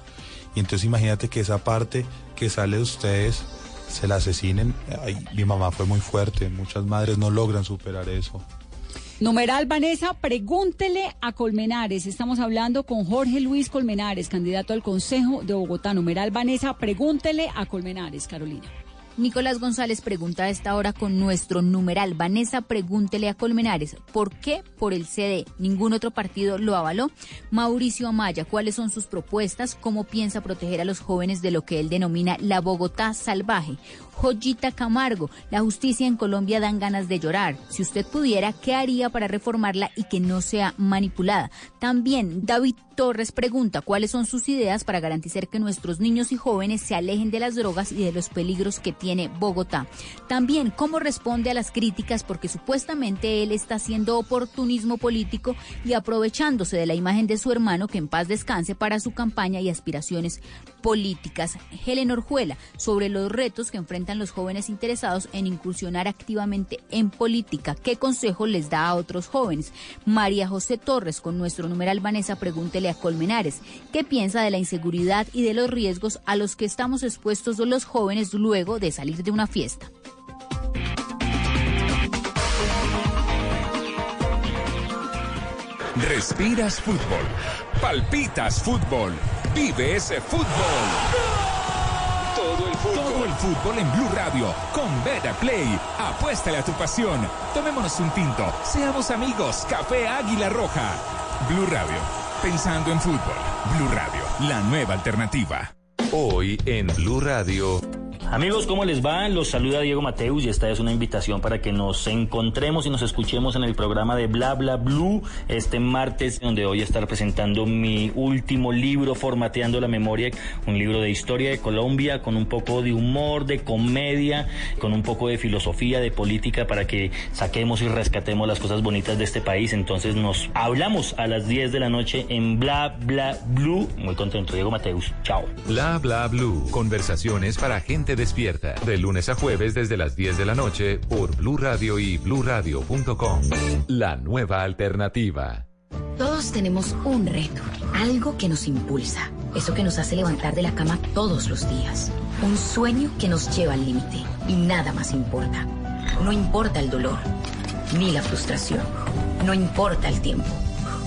Y entonces imagínate que esa parte que sale de ustedes se la asesinen. Mi mamá fue muy fuerte, muchas madres no logran superar eso. Numeral Vanessa, pregúntele a Colmenares. Estamos hablando con Jorge Luis Colmenares, candidato al Consejo de Bogotá. Numeral Vanessa, pregúntele a Colmenares, Carolina. Nicolás González pregunta a esta hora con nuestro numeral. Vanessa, pregúntele a Colmenares, ¿por qué por el CD? Ningún otro partido lo avaló. Mauricio Amaya, ¿cuáles son sus propuestas? ¿Cómo piensa proteger a los jóvenes de lo que él denomina la Bogotá salvaje? Joyita Camargo, la justicia en Colombia dan ganas de llorar. Si usted pudiera, ¿qué haría para reformarla y que no sea manipulada? También David Torres pregunta cuáles son sus ideas para garantizar que nuestros niños y jóvenes se alejen de las drogas y de los peligros que tiene Bogotá. También cómo responde a las críticas porque supuestamente él está haciendo oportunismo político y aprovechándose de la imagen de su hermano que en paz descanse para su campaña y aspiraciones políticas. Helen Orjuela sobre los retos que enfrentan los jóvenes interesados en incursionar activamente en política. ¿Qué consejo les da a otros jóvenes? María José Torres con nuestro numeral Vanessa pregúntele a Colmenares. ¿Qué piensa de la inseguridad y de los riesgos a los que estamos expuestos los jóvenes luego de salir de una fiesta? Respiras fútbol. Palpitas fútbol. Vive ese fútbol. Todo el fútbol. Todo el fútbol en Blue Radio. Con Beta Play. Apuéstale a tu pasión. Tomémonos un tinto. Seamos amigos. Café Águila Roja. Blue Radio. Pensando en fútbol. Blue Radio. La nueva alternativa. Hoy en Blue Radio. Amigos, ¿cómo les va? Los saluda Diego Mateus y esta es una invitación para que nos encontremos y nos escuchemos en el programa de Bla Bla Blue este martes, donde voy a estar presentando mi último libro, Formateando la Memoria, un libro de historia de Colombia con un poco de humor, de comedia, con un poco de filosofía, de política para que saquemos y rescatemos las cosas bonitas de este país. Entonces nos hablamos a las 10 de la noche en Bla Bla Blue. Muy contento, Diego Mateus. Chao. Bla bla blue. Conversaciones para gente despierta. De lunes a jueves desde las 10 de la noche por Blue Radio y bluradio.com. La nueva alternativa. Todos tenemos un reto, algo que nos impulsa, eso que nos hace levantar de la cama todos los días, un sueño que nos lleva al límite y nada más importa. No importa el dolor, ni la frustración, no importa el tiempo.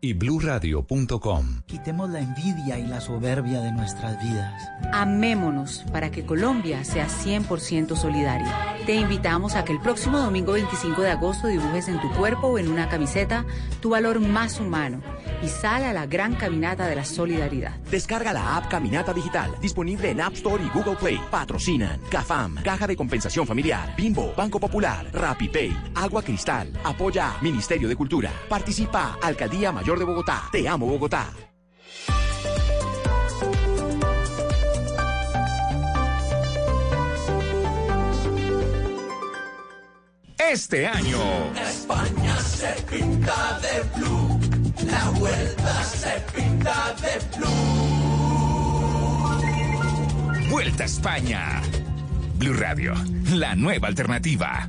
Y bluradio.com. Quitemos la envidia y la soberbia de nuestras vidas. Amémonos para que Colombia sea 100% solidaria. Te invitamos a que el próximo domingo 25 de agosto dibujes en tu cuerpo o en una camiseta tu valor más humano y sal a la gran caminata de la solidaridad. Descarga la app Caminata Digital, disponible en App Store y Google Play. Patrocinan CAFAM, Caja de Compensación Familiar, Bimbo, Banco Popular, RappiPay, Agua Cristal, Apoya Ministerio de Cultura. Participa Alcaldía Mayor de Bogotá. Te amo Bogotá. Este año. España se pinta de blue, la vuelta se pinta de blue. Vuelta a España. Blue Radio, la nueva alternativa.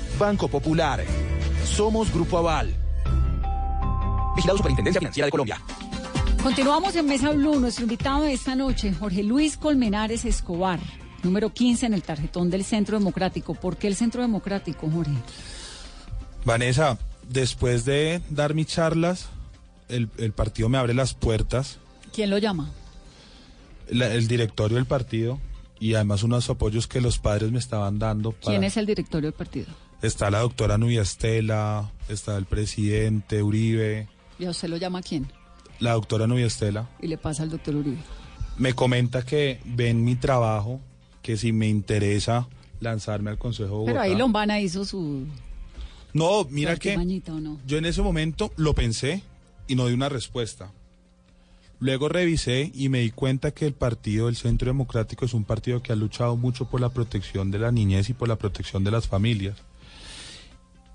Banco Popular. Somos Grupo Aval. Vigilado Superintendencia Financiera de Colombia. Continuamos en Mesa Blue. Nuestro invitado de esta noche, Jorge Luis Colmenares Escobar, número 15 en el tarjetón del Centro Democrático. ¿Por qué el Centro Democrático, Jorge? Vanessa, después de dar mis charlas, el, el partido me abre las puertas. ¿Quién lo llama? La- el directorio del partido y además unos apoyos que los padres me estaban dando. para- ¿Quién es el directorio del partido? Está la doctora Nubia Estela, está el presidente Uribe, ¿Y a usted lo llama quién? la doctora Nubia Estela. Y le pasa al doctor Uribe. Me comenta que ven mi trabajo, que si me interesa lanzarme al Consejo de Bogotá. Pero ahí Lombana hizo su... No, mira que artimañita, ¿o no? yo en ese momento lo pensé y no di una respuesta. Luego revisé y me di cuenta que el partido del Centro Democrático es un partido que ha luchado mucho por la protección de la niñez y por la protección de las familias.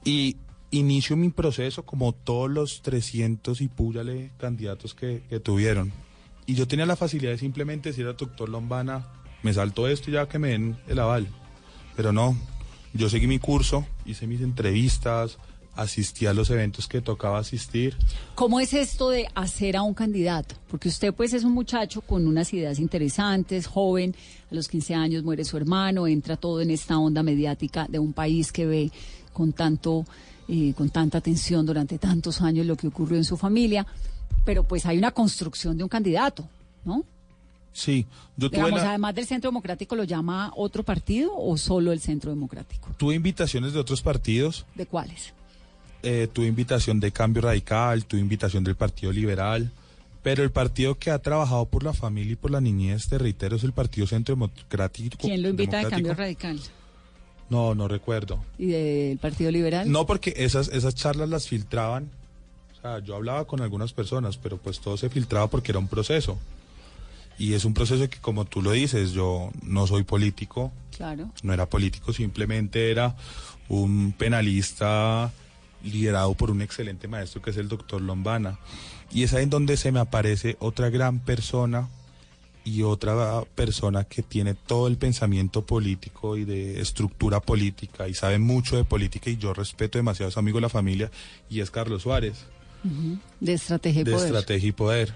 Y inicio mi proceso como todos los 300 y púyale candidatos que, que tuvieron. Y yo tenía la facilidad de simplemente decir al doctor Lombana, me salto esto ya que me den el aval. Pero no, yo seguí mi curso, hice mis entrevistas, asistí a los eventos que tocaba asistir. ¿Cómo es esto de hacer a un candidato? Porque usted pues es un muchacho con unas ideas interesantes, joven, a los 15 años muere su hermano, entra todo en esta onda mediática de un país que ve con tanto eh, con tanta atención durante tantos años lo que ocurrió en su familia, pero pues hay una construcción de un candidato, ¿no? Sí, yo tuve, Digamos, la- además del Centro Democrático, ¿lo llama otro partido o solo el Centro Democrático? tuve invitaciones de otros partidos, ¿De cuáles? eh, tuve invitación de Cambio Radical, tuve invitación del Partido Liberal, pero el partido que ha trabajado por la familia y por la niñez, te reitero, es el Partido Centro Democrático. ¿Quién lo invita de. Cambio Radical? No, no recuerdo. ¿Y del Partido Liberal? No, porque esas, esas charlas las filtraban. O sea, yo hablaba con algunas personas, pero pues todo se filtraba porque era un proceso. Y es un proceso que, como tú lo dices, yo no soy político, Claro. no era político, simplemente era un penalista liderado por un excelente maestro que es el doctor Lombana. Y es ahí en donde se me aparece otra gran persona y otra persona que tiene todo el pensamiento político y de estructura política y sabe mucho de política y yo respeto demasiado a su amigo de la familia y es Carlos Suárez. De estrategia y de poder. Estrategia y Poder.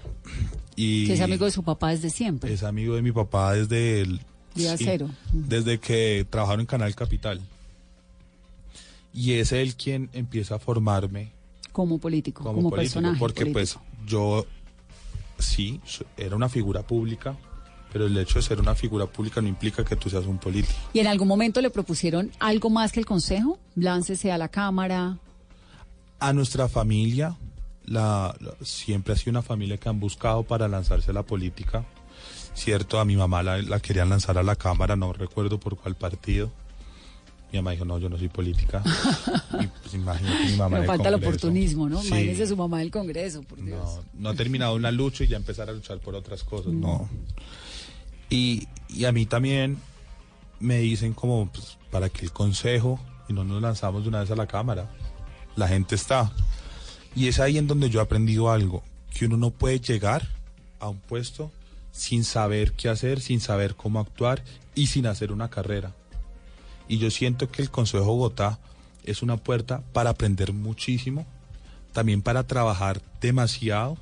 Y Que es amigo de su papá desde siempre. es amigo de mi papá desde el Día sí, cero. desde que trabajaron en Canal Capital. Y es él quien empieza a formarme Como político, como, como, político, personaje. porque político. pues yo sí era una figura pública, pero el hecho de ser una figura pública no implica que tú seas un político. ¿Y en algún momento le propusieron algo más que el consejo? Láncese a la Cámara. A nuestra familia, la, la- siempre ha sido una familia que han buscado para lanzarse a la política. Cierto, a mi mamá la, la querían lanzar a la Cámara, no recuerdo por cuál partido. Mi mamá dijo, no, yo no soy política. y pues imagínate mi mamá en Pero el falta el oportunismo, ¿no? Sí. Imagínese su mamá del Congreso, por Dios. No, no ha terminado una lucha y ya empezar a luchar por otras cosas, no. Y, y a mí también me dicen como, pues, para que el consejo y no nos lanzamos de una vez a la cámara. La gente está. Y es ahí en donde yo he aprendido algo, que uno no puede llegar a un puesto sin saber qué hacer, sin saber cómo actuar y sin hacer una carrera. Y yo siento que el Consejo Bogotá es una puerta para aprender muchísimo, también para trabajar demasiado,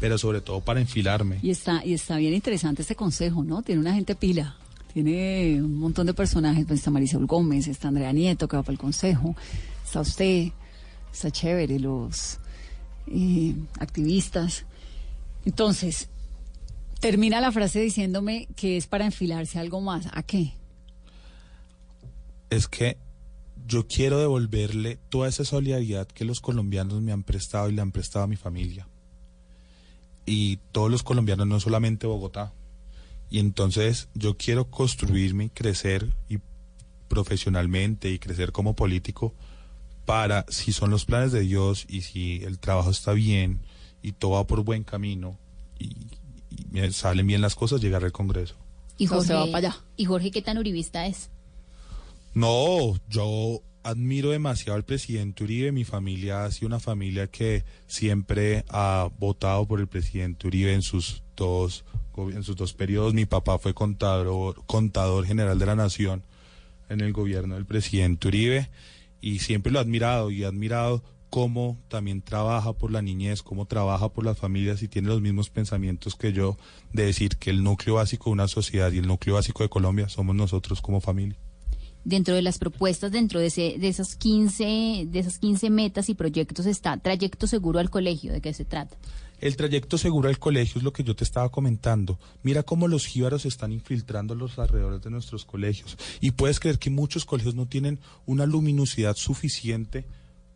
pero sobre todo para enfilarme. Y está, y está bien interesante este consejo, ¿no? Tiene una gente pila. Tiene un montón de personajes. Pues está Marisol Gómez, está Andrea Nieto, que va para el consejo. Está usted, está chévere, los eh, activistas. Entonces, termina la frase diciéndome que es para enfilarse algo más. ¿A qué? Es que yo quiero devolverle toda esa solidaridad que los colombianos me han prestado y le han prestado a mi familia. Y todos los colombianos, no solamente Bogotá. Y entonces yo quiero construirme, crecer y profesionalmente y crecer como político para, si son los planes de Dios y si el trabajo está bien y todo va por buen camino y, y me salen bien las cosas, llegar al Congreso. Y O sea, Jorge, va para allá. ¿Y Jorge qué tan uribista es? No, yo admiro demasiado al presidente Uribe. Mi familia ha sido una familia que siempre ha votado por el presidente Uribe en sus dos en sus dos periodos. Mi papá fue contador, contador general de la nación en el gobierno del presidente Uribe y siempre lo he admirado y he admirado cómo también trabaja por la niñez, cómo trabaja por las familias y tiene los mismos pensamientos que yo de decir que el núcleo básico de una sociedad y el núcleo básico de Colombia somos nosotros como familia. Dentro de las propuestas, dentro de, ese, de, esas 15, de esas 15 metas y proyectos está trayecto seguro al colegio. ¿De qué se trata? El trayecto seguro al colegio es lo que yo te estaba comentando. Mira cómo los jíbaros están infiltrando los alrededores de nuestros colegios. Y puedes creer que muchos colegios no tienen una luminosidad suficiente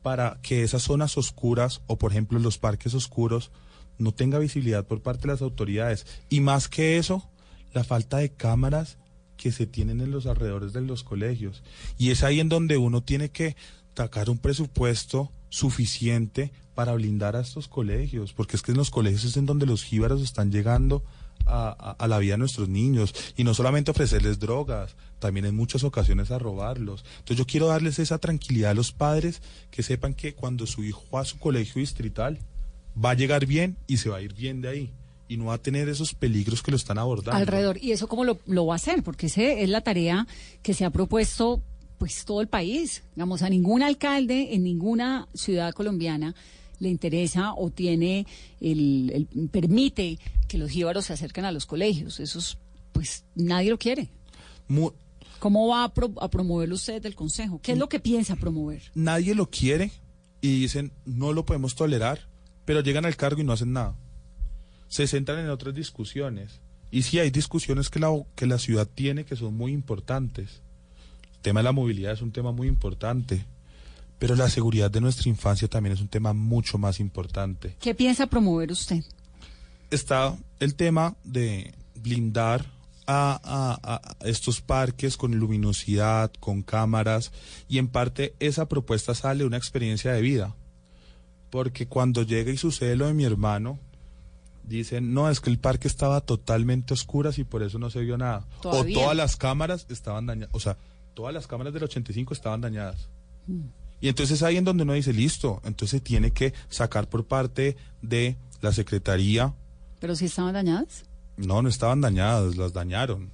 para que esas zonas oscuras o, por ejemplo, los parques oscuros no tenga visibilidad por parte de las autoridades. Y más que eso, la falta de cámaras que se tienen en los alrededores de los colegios. Y es ahí en donde uno tiene que sacar un presupuesto suficiente para blindar a estos colegios, porque es que en los colegios es en donde los jíbaros están llegando a, a- la vida de nuestros niños y no solamente ofrecerles drogas, también en muchas ocasiones a robarlos. Entonces yo quiero darles esa tranquilidad a los padres que sepan que cuando su hijo va a su colegio distrital va a llegar bien y se va a ir bien de ahí y no va a tener esos peligros que lo están abordando. alrededor. ¿Y eso cómo lo, lo va a hacer? Porque ese es la tarea que se ha propuesto pues todo el país. Digamos, a ningún alcalde en ninguna ciudad colombiana le interesa o tiene el, el- permite que los jíbaros se acerquen a los colegios. Eso es, pues nadie lo quiere. ¿Cómo va a, pro- a promoverlo usted del consejo? ¿Qué es lo que piensa promover? nadie lo quiere y dicen no lo podemos tolerar, pero llegan al cargo y no hacen nada. Se centran en otras discusiones. Y sí hay discusiones que la, que la ciudad tiene que son muy importantes. El tema de la movilidad es un tema muy importante, pero la seguridad de nuestra infancia también es un tema mucho más importante. ¿Qué piensa promover usted? Está el tema de blindar a, a- a estos parques con luminosidad, con cámaras, y en parte esa propuesta sale de una experiencia de vida. Porque cuando llega y sucede lo de mi hermano, dicen, no, es que el parque estaba totalmente oscuras y por eso no se vio nada. Todavía. O todas las cámaras estaban dañadas, o sea, todas las cámaras del 85 estaban dañadas. Y entonces ahí en donde uno dice, listo, entonces tiene que sacar por parte de la Secretaría, ¿Pero si estaban dañadas? no, no estaban dañadas, las dañaron.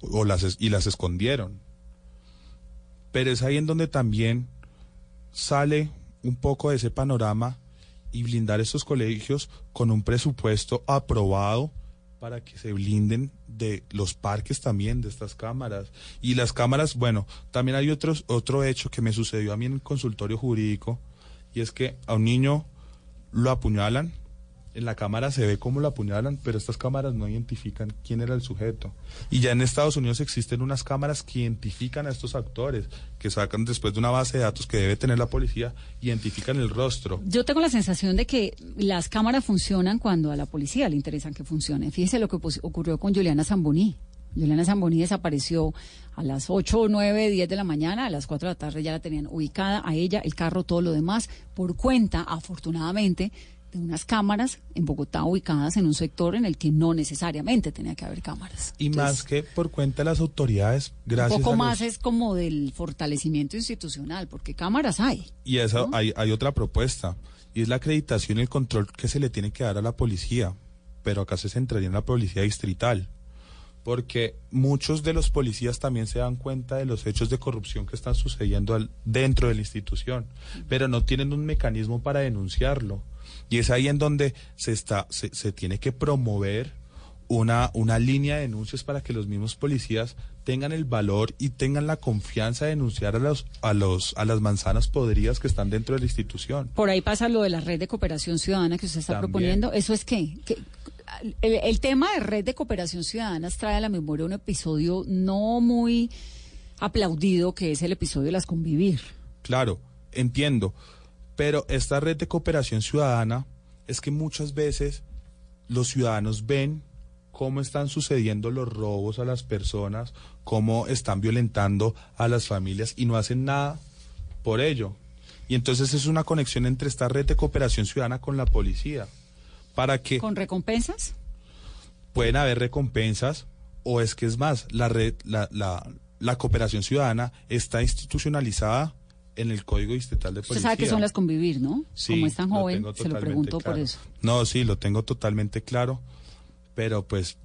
O las y las escondieron. Pero es ahí en donde también sale un poco de ese panorama y blindar estos colegios con un presupuesto aprobado para que se blinden de los parques también, de estas cámaras. Y las cámaras, bueno, también hay otros, otro hecho que me sucedió a mí en el consultorio jurídico, y es que a un niño lo apuñalan, en la cámara se ve cómo lo apuñalan, pero estas cámaras no identifican quién era el sujeto. Y ya en Estados Unidos existen unas cámaras que identifican a estos actores, que sacan después de una base de datos que debe tener la policía, identifican el rostro. Yo tengo la sensación de que las cámaras funcionan cuando a la policía le interesan que funcionen. Fíjese lo que ocurrió con Juliana Zamboní. Juliana Zamboní desapareció a las 8, 9, 10 de la mañana, a las 4 de la tarde ya la tenían ubicada, a ella, el carro, todo lo demás, por cuenta, afortunadamente, de unas cámaras en Bogotá ubicadas en un sector en el que no necesariamente tenía que haber cámaras. Y más que por cuenta de las autoridades, gracias un poco a más los- es como del fortalecimiento institucional, porque cámaras hay. Y eso, hay, hay otra propuesta, y es la acreditación y el control que se le tiene que dar a la policía, pero acá se centraría en la policía distrital, porque muchos de los policías también se dan cuenta de los hechos de corrupción que están sucediendo al- dentro de la institución, pero no tienen un mecanismo para denunciarlo. Y es ahí en donde se, está, se, se tiene que promover una, una línea de denuncias para que los mismos policías tengan el valor y tengan la confianza de denunciar a los a los a las manzanas podridas que están dentro de la institución. Por ahí pasa lo de la red de cooperación ciudadana que usted está También. proponiendo. ¿Eso es qué? ¿Qué- el, el tema de red de cooperación ciudadana trae a la memoria un episodio no muy aplaudido que es el episodio de las convivir. Claro, entiendo, pero esta red de cooperación ciudadana es que muchas veces los ciudadanos ven cómo están sucediendo los robos a las personas, cómo están violentando a las familias y no hacen nada por ello. Y entonces es una conexión entre esta red de cooperación ciudadana con la policía, para que ¿Con recompensas? pueden haber recompensas o es que es más, la red, la, la, la cooperación ciudadana está institucionalizada en el Código Distrital de Usted Policía. sabe que son las convivir, ¿no? Sí, Como es tan joven, se lo pregunto por eso. No, sí, lo tengo totalmente claro, pero pues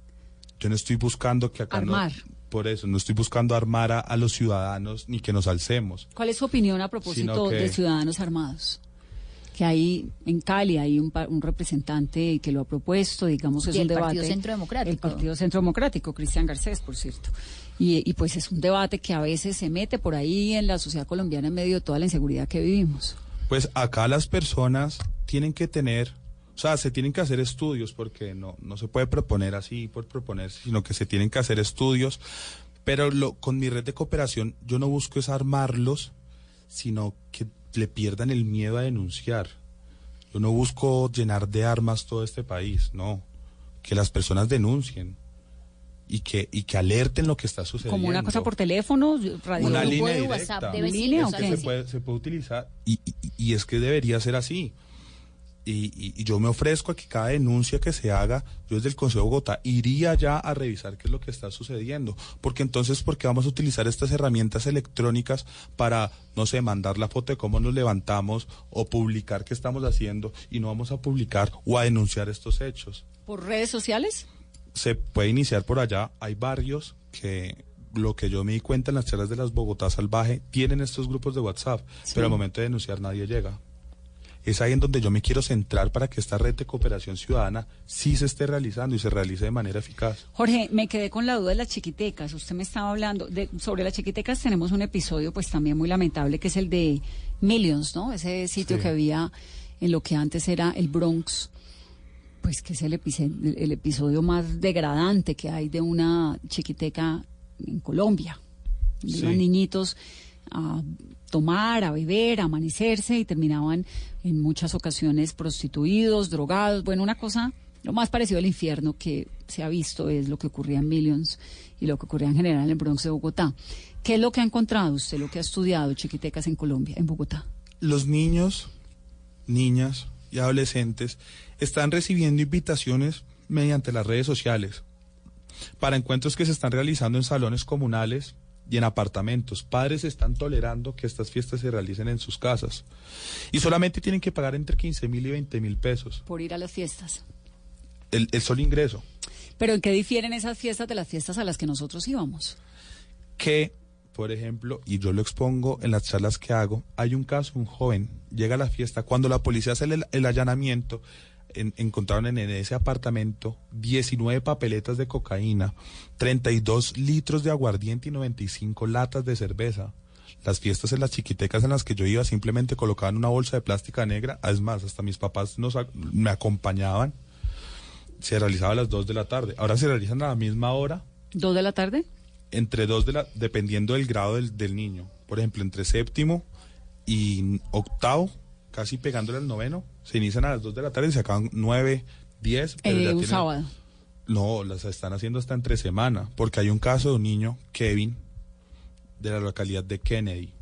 yo no estoy buscando que acá no- Armar. por eso, no estoy buscando armar a, a los ciudadanos ni que nos alcemos. ¿Cuál es su opinión a propósito que- de Ciudadanos Armados? Que hay en Cali hay un, un representante que lo ha propuesto, digamos, es Y un el debate. Partido Centro Democrático. El Partido Centro Democrático, Cristian Garcés, por cierto. Y, y pues es un debate que a veces se mete por ahí en la sociedad colombiana en medio de toda la inseguridad que vivimos. Pues acá las personas tienen que tener, o sea, se tienen que hacer estudios porque no, no se puede proponer así por proponer, sino que se tienen que hacer estudios. Pero lo, con mi red de cooperación yo no busco es armarlos, sino que le pierdan el miedo a denunciar. Yo no busco llenar de armas todo este país, no. Que las personas denuncien y que, y que alerten lo que está sucediendo. Como una cosa por teléfono, radio. Una grupo línea de directa. WhatsApp de vecinos, Es que se, puede, se puede utilizar y, y- y es que debería ser así. Y, y- y yo me ofrezco a que cada denuncia que se haga, yo desde el Consejo de Bogotá iría ya a revisar qué es lo que está sucediendo. Porque entonces, ¿por qué vamos a utilizar estas herramientas electrónicas para, no sé, mandar la foto de cómo nos levantamos o publicar qué estamos haciendo y no vamos a publicar o a denunciar estos hechos? ¿Por redes sociales? Se puede iniciar por allá. Hay barrios que lo que yo me di cuenta en las charlas de las Bogotá Salvaje tienen estos grupos de WhatsApp, pero al momento de denunciar nadie llega. Es ahí en donde yo me quiero centrar para que esta red de cooperación ciudadana sí se esté realizando y se realice de manera eficaz. Jorge, me quedé con la duda de las chiquitecas. Usted me estaba hablando de sobre las chiquitecas. Tenemos un episodio, pues también muy lamentable, que es el de Millions, ¿no? Ese sitio Sí. que había en lo que antes era el Bronx, pues que es el, episodio más degradante que hay de una chiquiteca en Colombia. Sí. Iban niñitos a tomar, a beber, a amanecerse y terminaban en muchas ocasiones prostituidos, drogados. Bueno, una cosa, lo más parecido al infierno que se ha visto es lo que ocurría en Millions y lo que ocurría en general en el Bronx de Bogotá. ¿Qué es lo que ha encontrado usted, lo que ha estudiado chiquitecas en Colombia, en Bogotá? Los niños, niñas y adolescentes están recibiendo invitaciones mediante las redes sociales para encuentros que se están realizando en salones comunales y en apartamentos. Padres están tolerando que estas fiestas se realicen en sus casas y solamente tienen que pagar entre 15 mil y 20 mil pesos Por ir a las fiestas. el, el solo ingreso. Pero ¿en qué difieren esas fiestas de las fiestas a las que nosotros íbamos? que, por ejemplo, y yo lo expongo en las charlas que hago, hay un caso, un joven llega a la fiesta, cuando la policía hace el, el allanamiento, en- encontraron en ese apartamento 19 papeletas de cocaína, 32 litros de aguardiente y 95 latas de cerveza. Las fiestas en las chiquitecas en las que yo iba simplemente colocaban una bolsa de plástica negra, es más, hasta mis papás nos, me acompañaban. Se realizaba a las 2 de la tarde. Ahora se realizan a la misma hora, ¿Dos de la tarde? entre dos de la, dependiendo del grado del, del niño. Por ejemplo, entre séptimo y octavo, casi pegándole al noveno, se inician a las dos de la tarde y se acaban nueve, diez. pero Eh, ya un tienen- sábado. No, las están haciendo hasta entre semana, porque hay un caso de un niño, Kevin, de la localidad de Kennedy.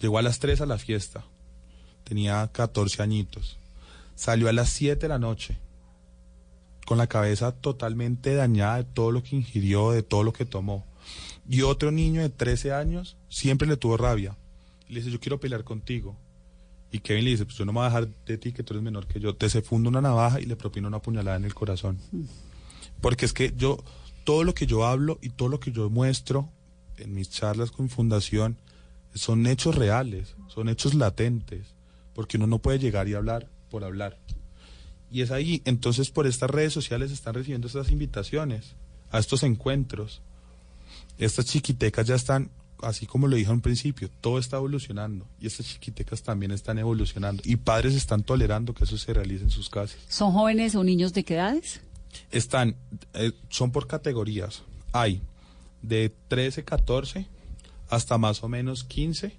Llegó a las 3 a la fiesta, tenía 14 añitos. salió a las 7 de la noche con la cabeza totalmente dañada de todo lo que ingirió, de todo lo que tomó. Y otro niño de 13 años siempre le tuvo rabia. Le dice, yo quiero pelear contigo. Y Kevin le dice, pues yo no me voy a dejar de ti, que tú eres menor que yo. Te se funda una navaja y le propina una puñalada en el corazón. Porque es que yo, todo lo que yo hablo y todo lo que yo muestro en mis charlas con fundación son hechos reales, son hechos latentes, porque uno no puede llegar y hablar por hablar. Y es ahí, entonces por estas redes sociales están recibiendo estas invitaciones a estos encuentros. Estas chiquitecas ya están, así como lo dije al principio, todo está evolucionando y estas chiquitecas también están evolucionando y padres están tolerando que eso se realice en sus casas. ¿Son jóvenes o niños de qué edades? Están, eh, son por categorías. Hay de 13, 14 hasta más o menos 15,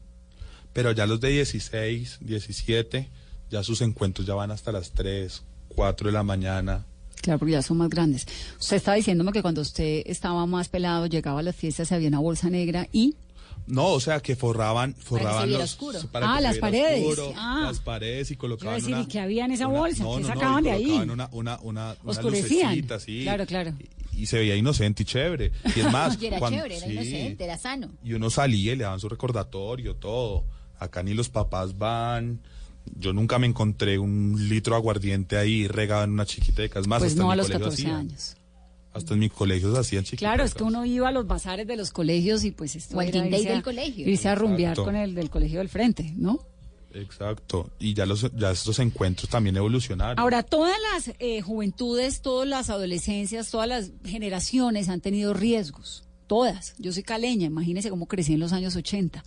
pero ya los de 16, 17, ya sus encuentros ya van hasta las 3, 4 de la mañana. Claro, porque ya son más grandes. Usted estaba diciéndome que cuando usted estaba más pelado, llegaba a las fiestas, había una bolsa negra y... No, o sea, que forraban, forraban los... oscuro. para Ah, las paredes. oscuro, Ah. Las paredes y colocaban decir, una... ¿y qué había en esa una- bolsa? no, ¿Qué no, sacaban y de ahí? Una, una, una, Oscurecían. lucecita así. Claro, claro. Y se veía inocente y chévere. Y es más, Y era cuando- chévere, era sí, inocente, era sano. Y uno salía y le daban su recordatorio, todo. Acá ni los papás van. Yo nunca me encontré un litro de aguardiente ahí regado en una chiquiteca. Es más, Pues hasta no a los colegio 14 hacían. años. Hasta en mis colegios hacían chiquitecas. Claro, es que uno iba a los bazares de los colegios y pues esto O era Day a- del colegio. Irse a rumbear Exacto. con el del colegio del frente, ¿no? Exacto. Y ya, los, ya estos encuentros también evolucionaron. Ahora, todas las eh, juventudes, todas las adolescencias, todas las generaciones han tenido riesgos. Todas. Yo soy caleña, imagínense cómo crecí en los años 80.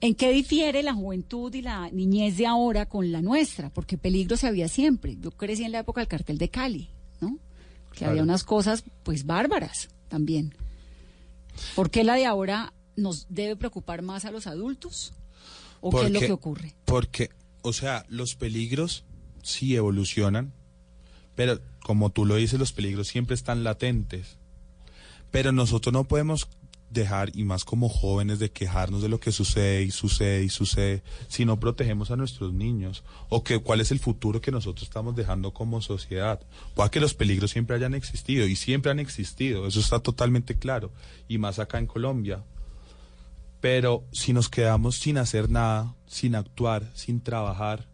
¿En qué difiere la juventud y la niñez de ahora con la nuestra? Porque peligro se había siempre. Yo crecí en la época del cartel de Cali, ¿no? Que Claro. había unas cosas, pues, bárbaras también. ¿Por qué la de ahora nos debe preocupar más a los adultos? ¿O qué es lo que ocurre? Porque, o sea, los peligros sí evolucionan, pero como tú lo dices, los peligros siempre están latentes. Pero nosotros no podemos dejar, y más como jóvenes, de quejarnos de lo que sucede y sucede y sucede, si no protegemos a nuestros niños, o que cuál es el futuro que nosotros estamos dejando como sociedad. Puede que los peligros siempre hayan existido, y siempre han existido, eso está totalmente claro, y más acá en Colombia. Pero si nos quedamos sin hacer nada, sin actuar, sin trabajar,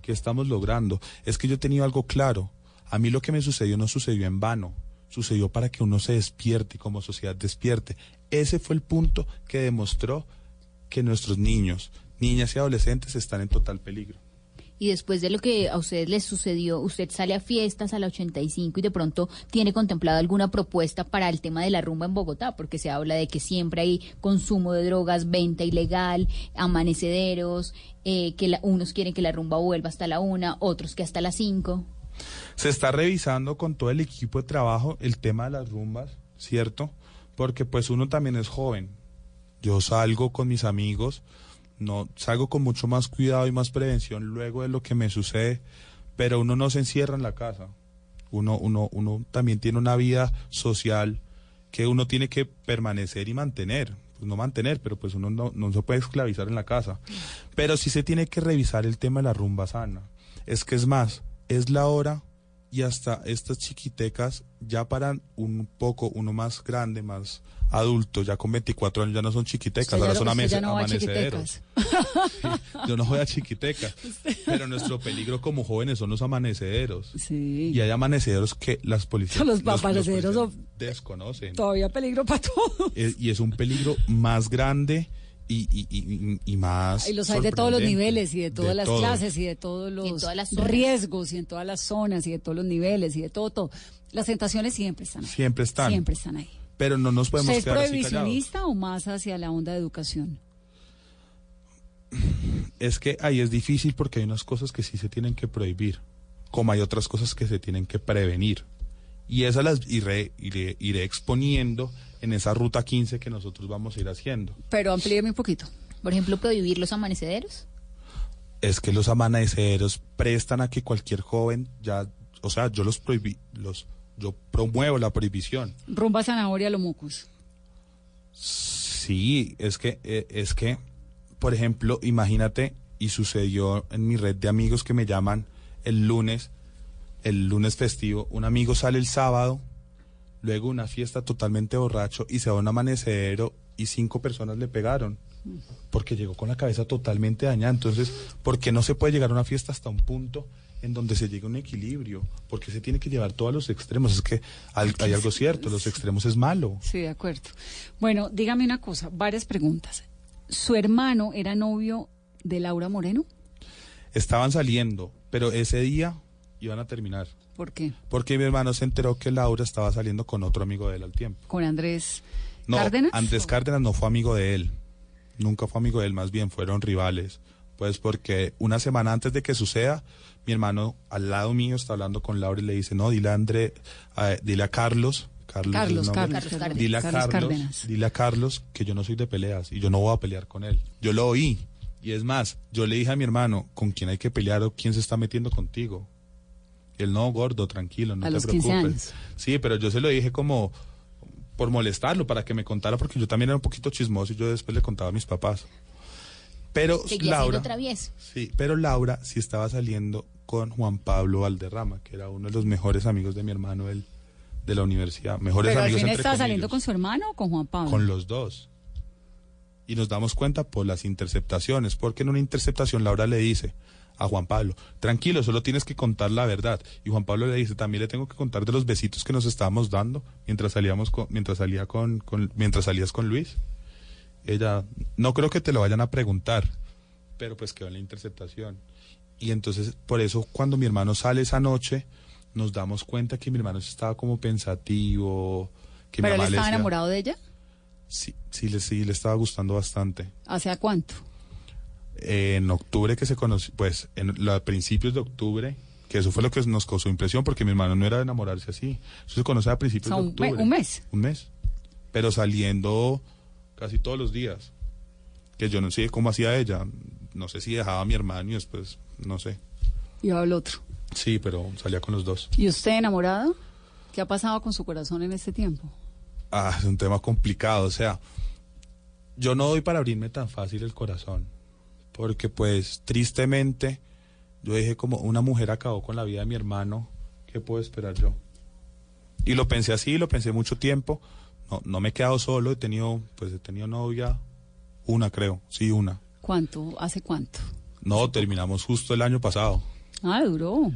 ¿qué estamos logrando? Es que yo he tenido algo claro. A mí lo que me sucedió no sucedió en vano. Sucedió para que uno se despierte y como sociedad despierte. Ese fue el punto que demostró que nuestros niños, niñas y adolescentes están en total peligro. Y después de lo que a ustedes les sucedió, usted sale a fiestas a la 85 y de pronto tiene contemplado alguna propuesta para el tema de la rumba en Bogotá, porque se habla de que siempre hay consumo de drogas, venta ilegal, amanecederos, eh, que la- unos quieren que la rumba vuelva hasta la una, otros que hasta las cinco. Se está revisando con todo el equipo de trabajo el tema de las rumbas, ¿cierto? Porque pues uno también es joven. Yo salgo con mis amigos, no salgo con mucho más cuidado y más prevención luego de lo que me sucede, pero uno no se encierra en la casa. Uno uno uno también tiene una vida social que uno tiene que permanecer y mantener. Pues no mantener, pero pues uno no, no se puede esclavizar en la casa. Pero sí se tiene que revisar el tema de la rumba sana. Es que es más, es la hora y hasta estas chiquitecas ya para un poco, uno más grande, más adulto, ya con 24 años ya no son chiquitecas, ahora son amese- no amanecederos. Yo no voy a chiquitecas, pero nuestro peligro como jóvenes son los amanecederos. Sí. Y hay amanecederos que las policías Los policías son- desconocen. Todavía peligro para todos. Es- y es un peligro más grande y, y, y, y más. Y los hay de todos los niveles y de todas las todo. clases y de todos los todas las zonas. riesgos y en todas las zonas y de todos los niveles y de todo, todo. Las tentaciones siempre están ahí. Siempre están. Siempre están ahí. Pero no nos podemos ¿Usted es quedar así callados. prohibicionista o más hacia la onda de educación? Es que ahí es difícil porque hay unas cosas que sí se tienen que prohibir, como hay otras cosas que se tienen que prevenir. Y esas las iré, iré, iré exponiendo en esa ruta 15 que nosotros vamos a ir haciendo. Pero amplíeme un poquito. Por ejemplo, prohibir los amanecederos. Es que los amaneceros prestan a que cualquier joven ya, o sea, yo los prohibí, los, yo promuevo la prohibición. Rumba zanahoria lomucus. Sí, es que, eh, es que, por ejemplo, imagínate, y sucedió en mi red de amigos que me llaman, el lunes, el lunes festivo, un amigo sale el sábado, luego una fiesta totalmente borracho y se va a un amanecedero y cinco personas le pegaron porque llegó con la cabeza totalmente dañada. Entonces, ¿por qué no se puede llegar a una fiesta hasta un punto en donde se llegue a un equilibrio? porque se tiene que llevar todos los extremos? Es que hay, hay algo cierto, los extremos es malo. Sí, de acuerdo. Bueno, dígame una cosa, varias preguntas. ¿Su hermano era novio de Laura Moreno? Estaban saliendo, pero ese día iban a terminar. ¿Por qué? Porque mi hermano se enteró que Laura estaba saliendo con otro amigo de él al tiempo. ¿Con Andrés No, Cárdenas? Andrés Cárdenas no fue amigo de él. Nunca fue amigo de él, más bien fueron rivales. Pues porque una semana antes de que suceda, mi hermano al lado mío está hablando con Laura y le dice, no, dile a André, a- dile a Carlos. Carlos, Carlos. Carlos, dile a Carlos Carlos, Cárdenas. dile a Carlos que yo no soy de peleas y yo no voy a pelear con él. Yo lo oí. Y es más, yo le dije a mi hermano, ¿con quién hay que pelear o quién se está metiendo contigo? Él, no, gordo, tranquilo, no A te los 15 preocupes. años. Sí, pero yo se lo dije como por molestarlo, para que me contara, porque yo también era un poquito chismoso y yo después le contaba a mis papás. Pero Laura, sí, pero Laura sí estaba saliendo con Juan Pablo Valderrama, que era uno de los mejores amigos de mi hermano de la universidad. Mejores ¿Pero amigos entre estaba saliendo con su hermano o con Juan Pablo? Con los dos. Y nos damos cuenta por las interceptaciones, porque en una interceptación Laura le dice a Juan Pablo, tranquilo, solo tienes que contar la verdad. Y Juan Pablo le dice, también le tengo que contar de los besitos que nos estábamos dando mientras salíamos con, mientras salía con, con- mientras salías con Luis. Ella, no creo que te lo vayan a preguntar, pero pues quedó en la interceptación. Y entonces, por eso, cuando mi hermano sale esa noche, nos damos cuenta que mi hermano estaba como pensativo, que mi ¿Pero él mamá le estaba decía- enamorado de ella? Sí, sí, le, sí, le estaba gustando bastante. ¿Hace cuánto? En octubre que se conoció, pues en los principios de octubre, que eso fue lo que nos causó impresión, porque mi hermano no era de enamorarse así. Eso se conoce a principios O sea, de me- octubre. un mes. Un mes. Pero saliendo casi todos los días. Que yo no sé cómo hacía ella. No sé si dejaba a mi hermano y después, no sé. Y al otro. Sí, pero salía con los dos. ¿Y usted enamorado? ¿Qué ha pasado con su corazón en este tiempo? Ah, es un tema complicado. O sea, yo no doy para abrirme tan fácil el corazón. Porque pues tristemente yo dije como una mujer acabó con la vida de mi hermano, ¿qué puedo esperar yo? Y lo pensé así, lo pensé mucho tiempo. No, no me he quedado solo, he tenido, pues he tenido novia, una creo, sí, una. ¿Cuánto? ¿Hace cuánto? No, terminamos justo el año pasado. Ah, duró,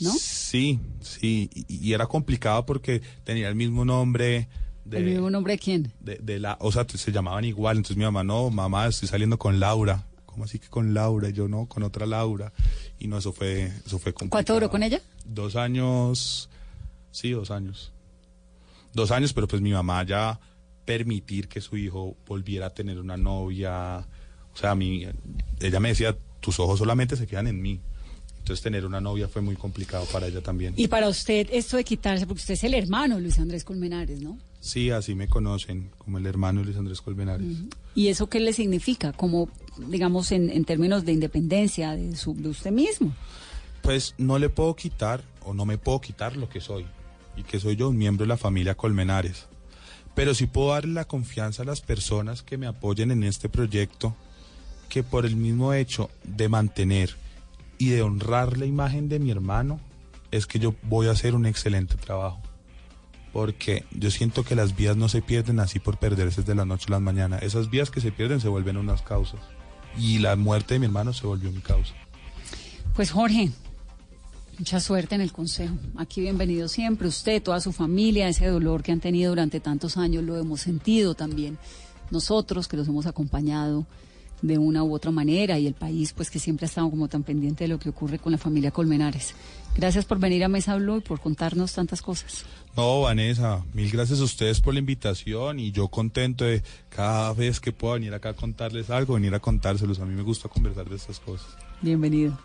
¿no? Sí, sí, y, y era complicado porque tenía el mismo nombre de, ¿El mismo nombre de quién? de, de la, o sea, se llamaban igual, entonces mi mamá, no, mamá, estoy saliendo con Laura. ¿Cómo así que con Laura? Y yo no, con otra Laura. Y no, eso fue, eso fue complicado. ¿Cuánto duró con ella? Dos años, sí, dos años. Dos años, pero pues mi mamá ya permitir que su hijo volviera a tener una novia, o sea, a mí, ella me decía, tus ojos solamente se quedan en mí. Entonces tener una novia fue muy complicado para ella también. Y para usted esto de quitarse, porque usted es el hermano Luis Andrés Colmenares, ¿no? Sí, así me conocen, como el hermano Luis Andrés Colmenares. ¿Y eso qué le significa? Como, digamos, en, en términos de independencia de, su, de usted mismo. Pues no le puedo quitar o no me puedo quitar lo que soy y que soy yo un miembro de la familia Colmenares. Pero sí puedo darle la confianza a las personas que me apoyen en este proyecto que por el mismo hecho de mantener y de honrar la imagen de mi hermano es que yo voy a hacer un excelente trabajo. Porque yo siento que las vías no se pierden así por perderse de la noche a la mañana. Esas vías que se pierden se vuelven unas causas. Y la muerte de mi hermano se volvió mi causa. Pues Jorge, mucha suerte en el consejo. Aquí bienvenido siempre. Usted, toda su familia, ese dolor que han tenido durante tantos años, lo hemos sentido también. Nosotros que los hemos acompañado de una u otra manera y el país pues que siempre ha estado como tan pendiente de lo que ocurre con la familia Colmenares. Gracias por venir a Mesa Blue y por contarnos tantas cosas. No, Vanessa, mil gracias a ustedes por la invitación y yo contento de cada vez que pueda venir acá a contarles algo, venir a contárselos. A mí me gusta conversar de estas cosas. Bienvenido.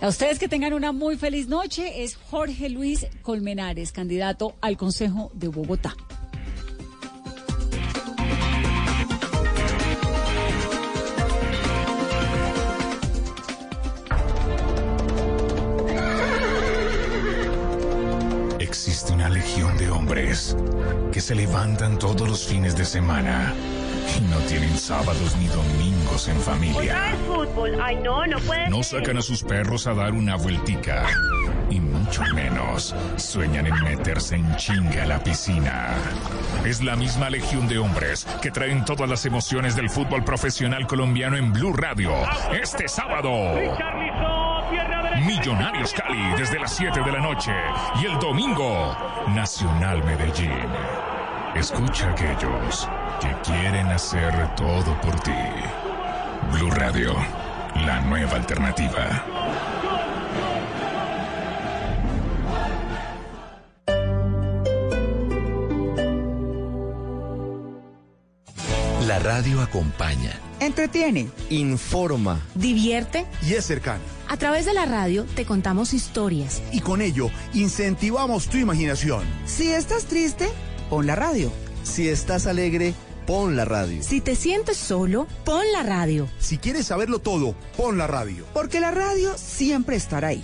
A ustedes que tengan una muy feliz noche es Jorge Luis Colmenares, candidato al Consejo de Bogotá. Existe una legión de hombres que se levantan todos los fines de semana y no tienen sábados ni domingos en familia. fútbol. Ay, no, no puede No sacan a sus perros a dar una vueltica. Y mucho menos sueñan en meterse en chinga a la piscina. Es la misma legión de hombres que traen todas las emociones del fútbol profesional colombiano en Blue Radio. Este sábado. Millonarios Cali desde las 7 de la noche. Y el domingo, Nacional Medellín. Escucha a aquellos que quieren hacer todo por ti. Blue Radio, la nueva alternativa. La radio acompaña, Entretiene, informa divierte y es cercana. A través de la radio te contamos historias. Y con ello incentivamos tu imaginación. Si estás triste, pon la radio. Si estás alegre, pon la radio. Si te sientes solo, pon la radio. Si quieres saberlo todo, pon la radio. Porque la radio siempre estará ahí,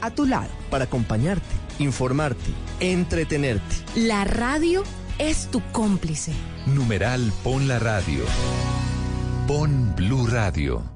a tu lado. Para acompañarte, informarte, entretenerte. La radio es tu cómplice. numeral pon la radio. Pon Blue Radio.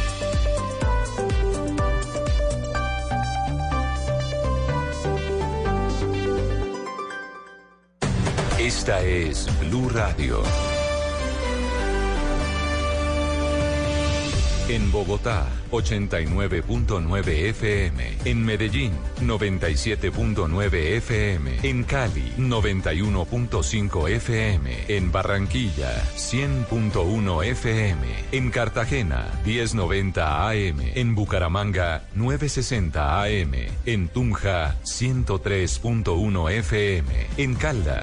Esta es Blue Radio. En Bogotá, 89.9 FM. En Medellín, 97.9 FM. En Cali, 91.5 FM. En Barranquilla, 100.1 FM. En Cartagena, 1090 AM. En Bucaramanga, 960 AM. En Tunja, 103.1 FM. En Caldas.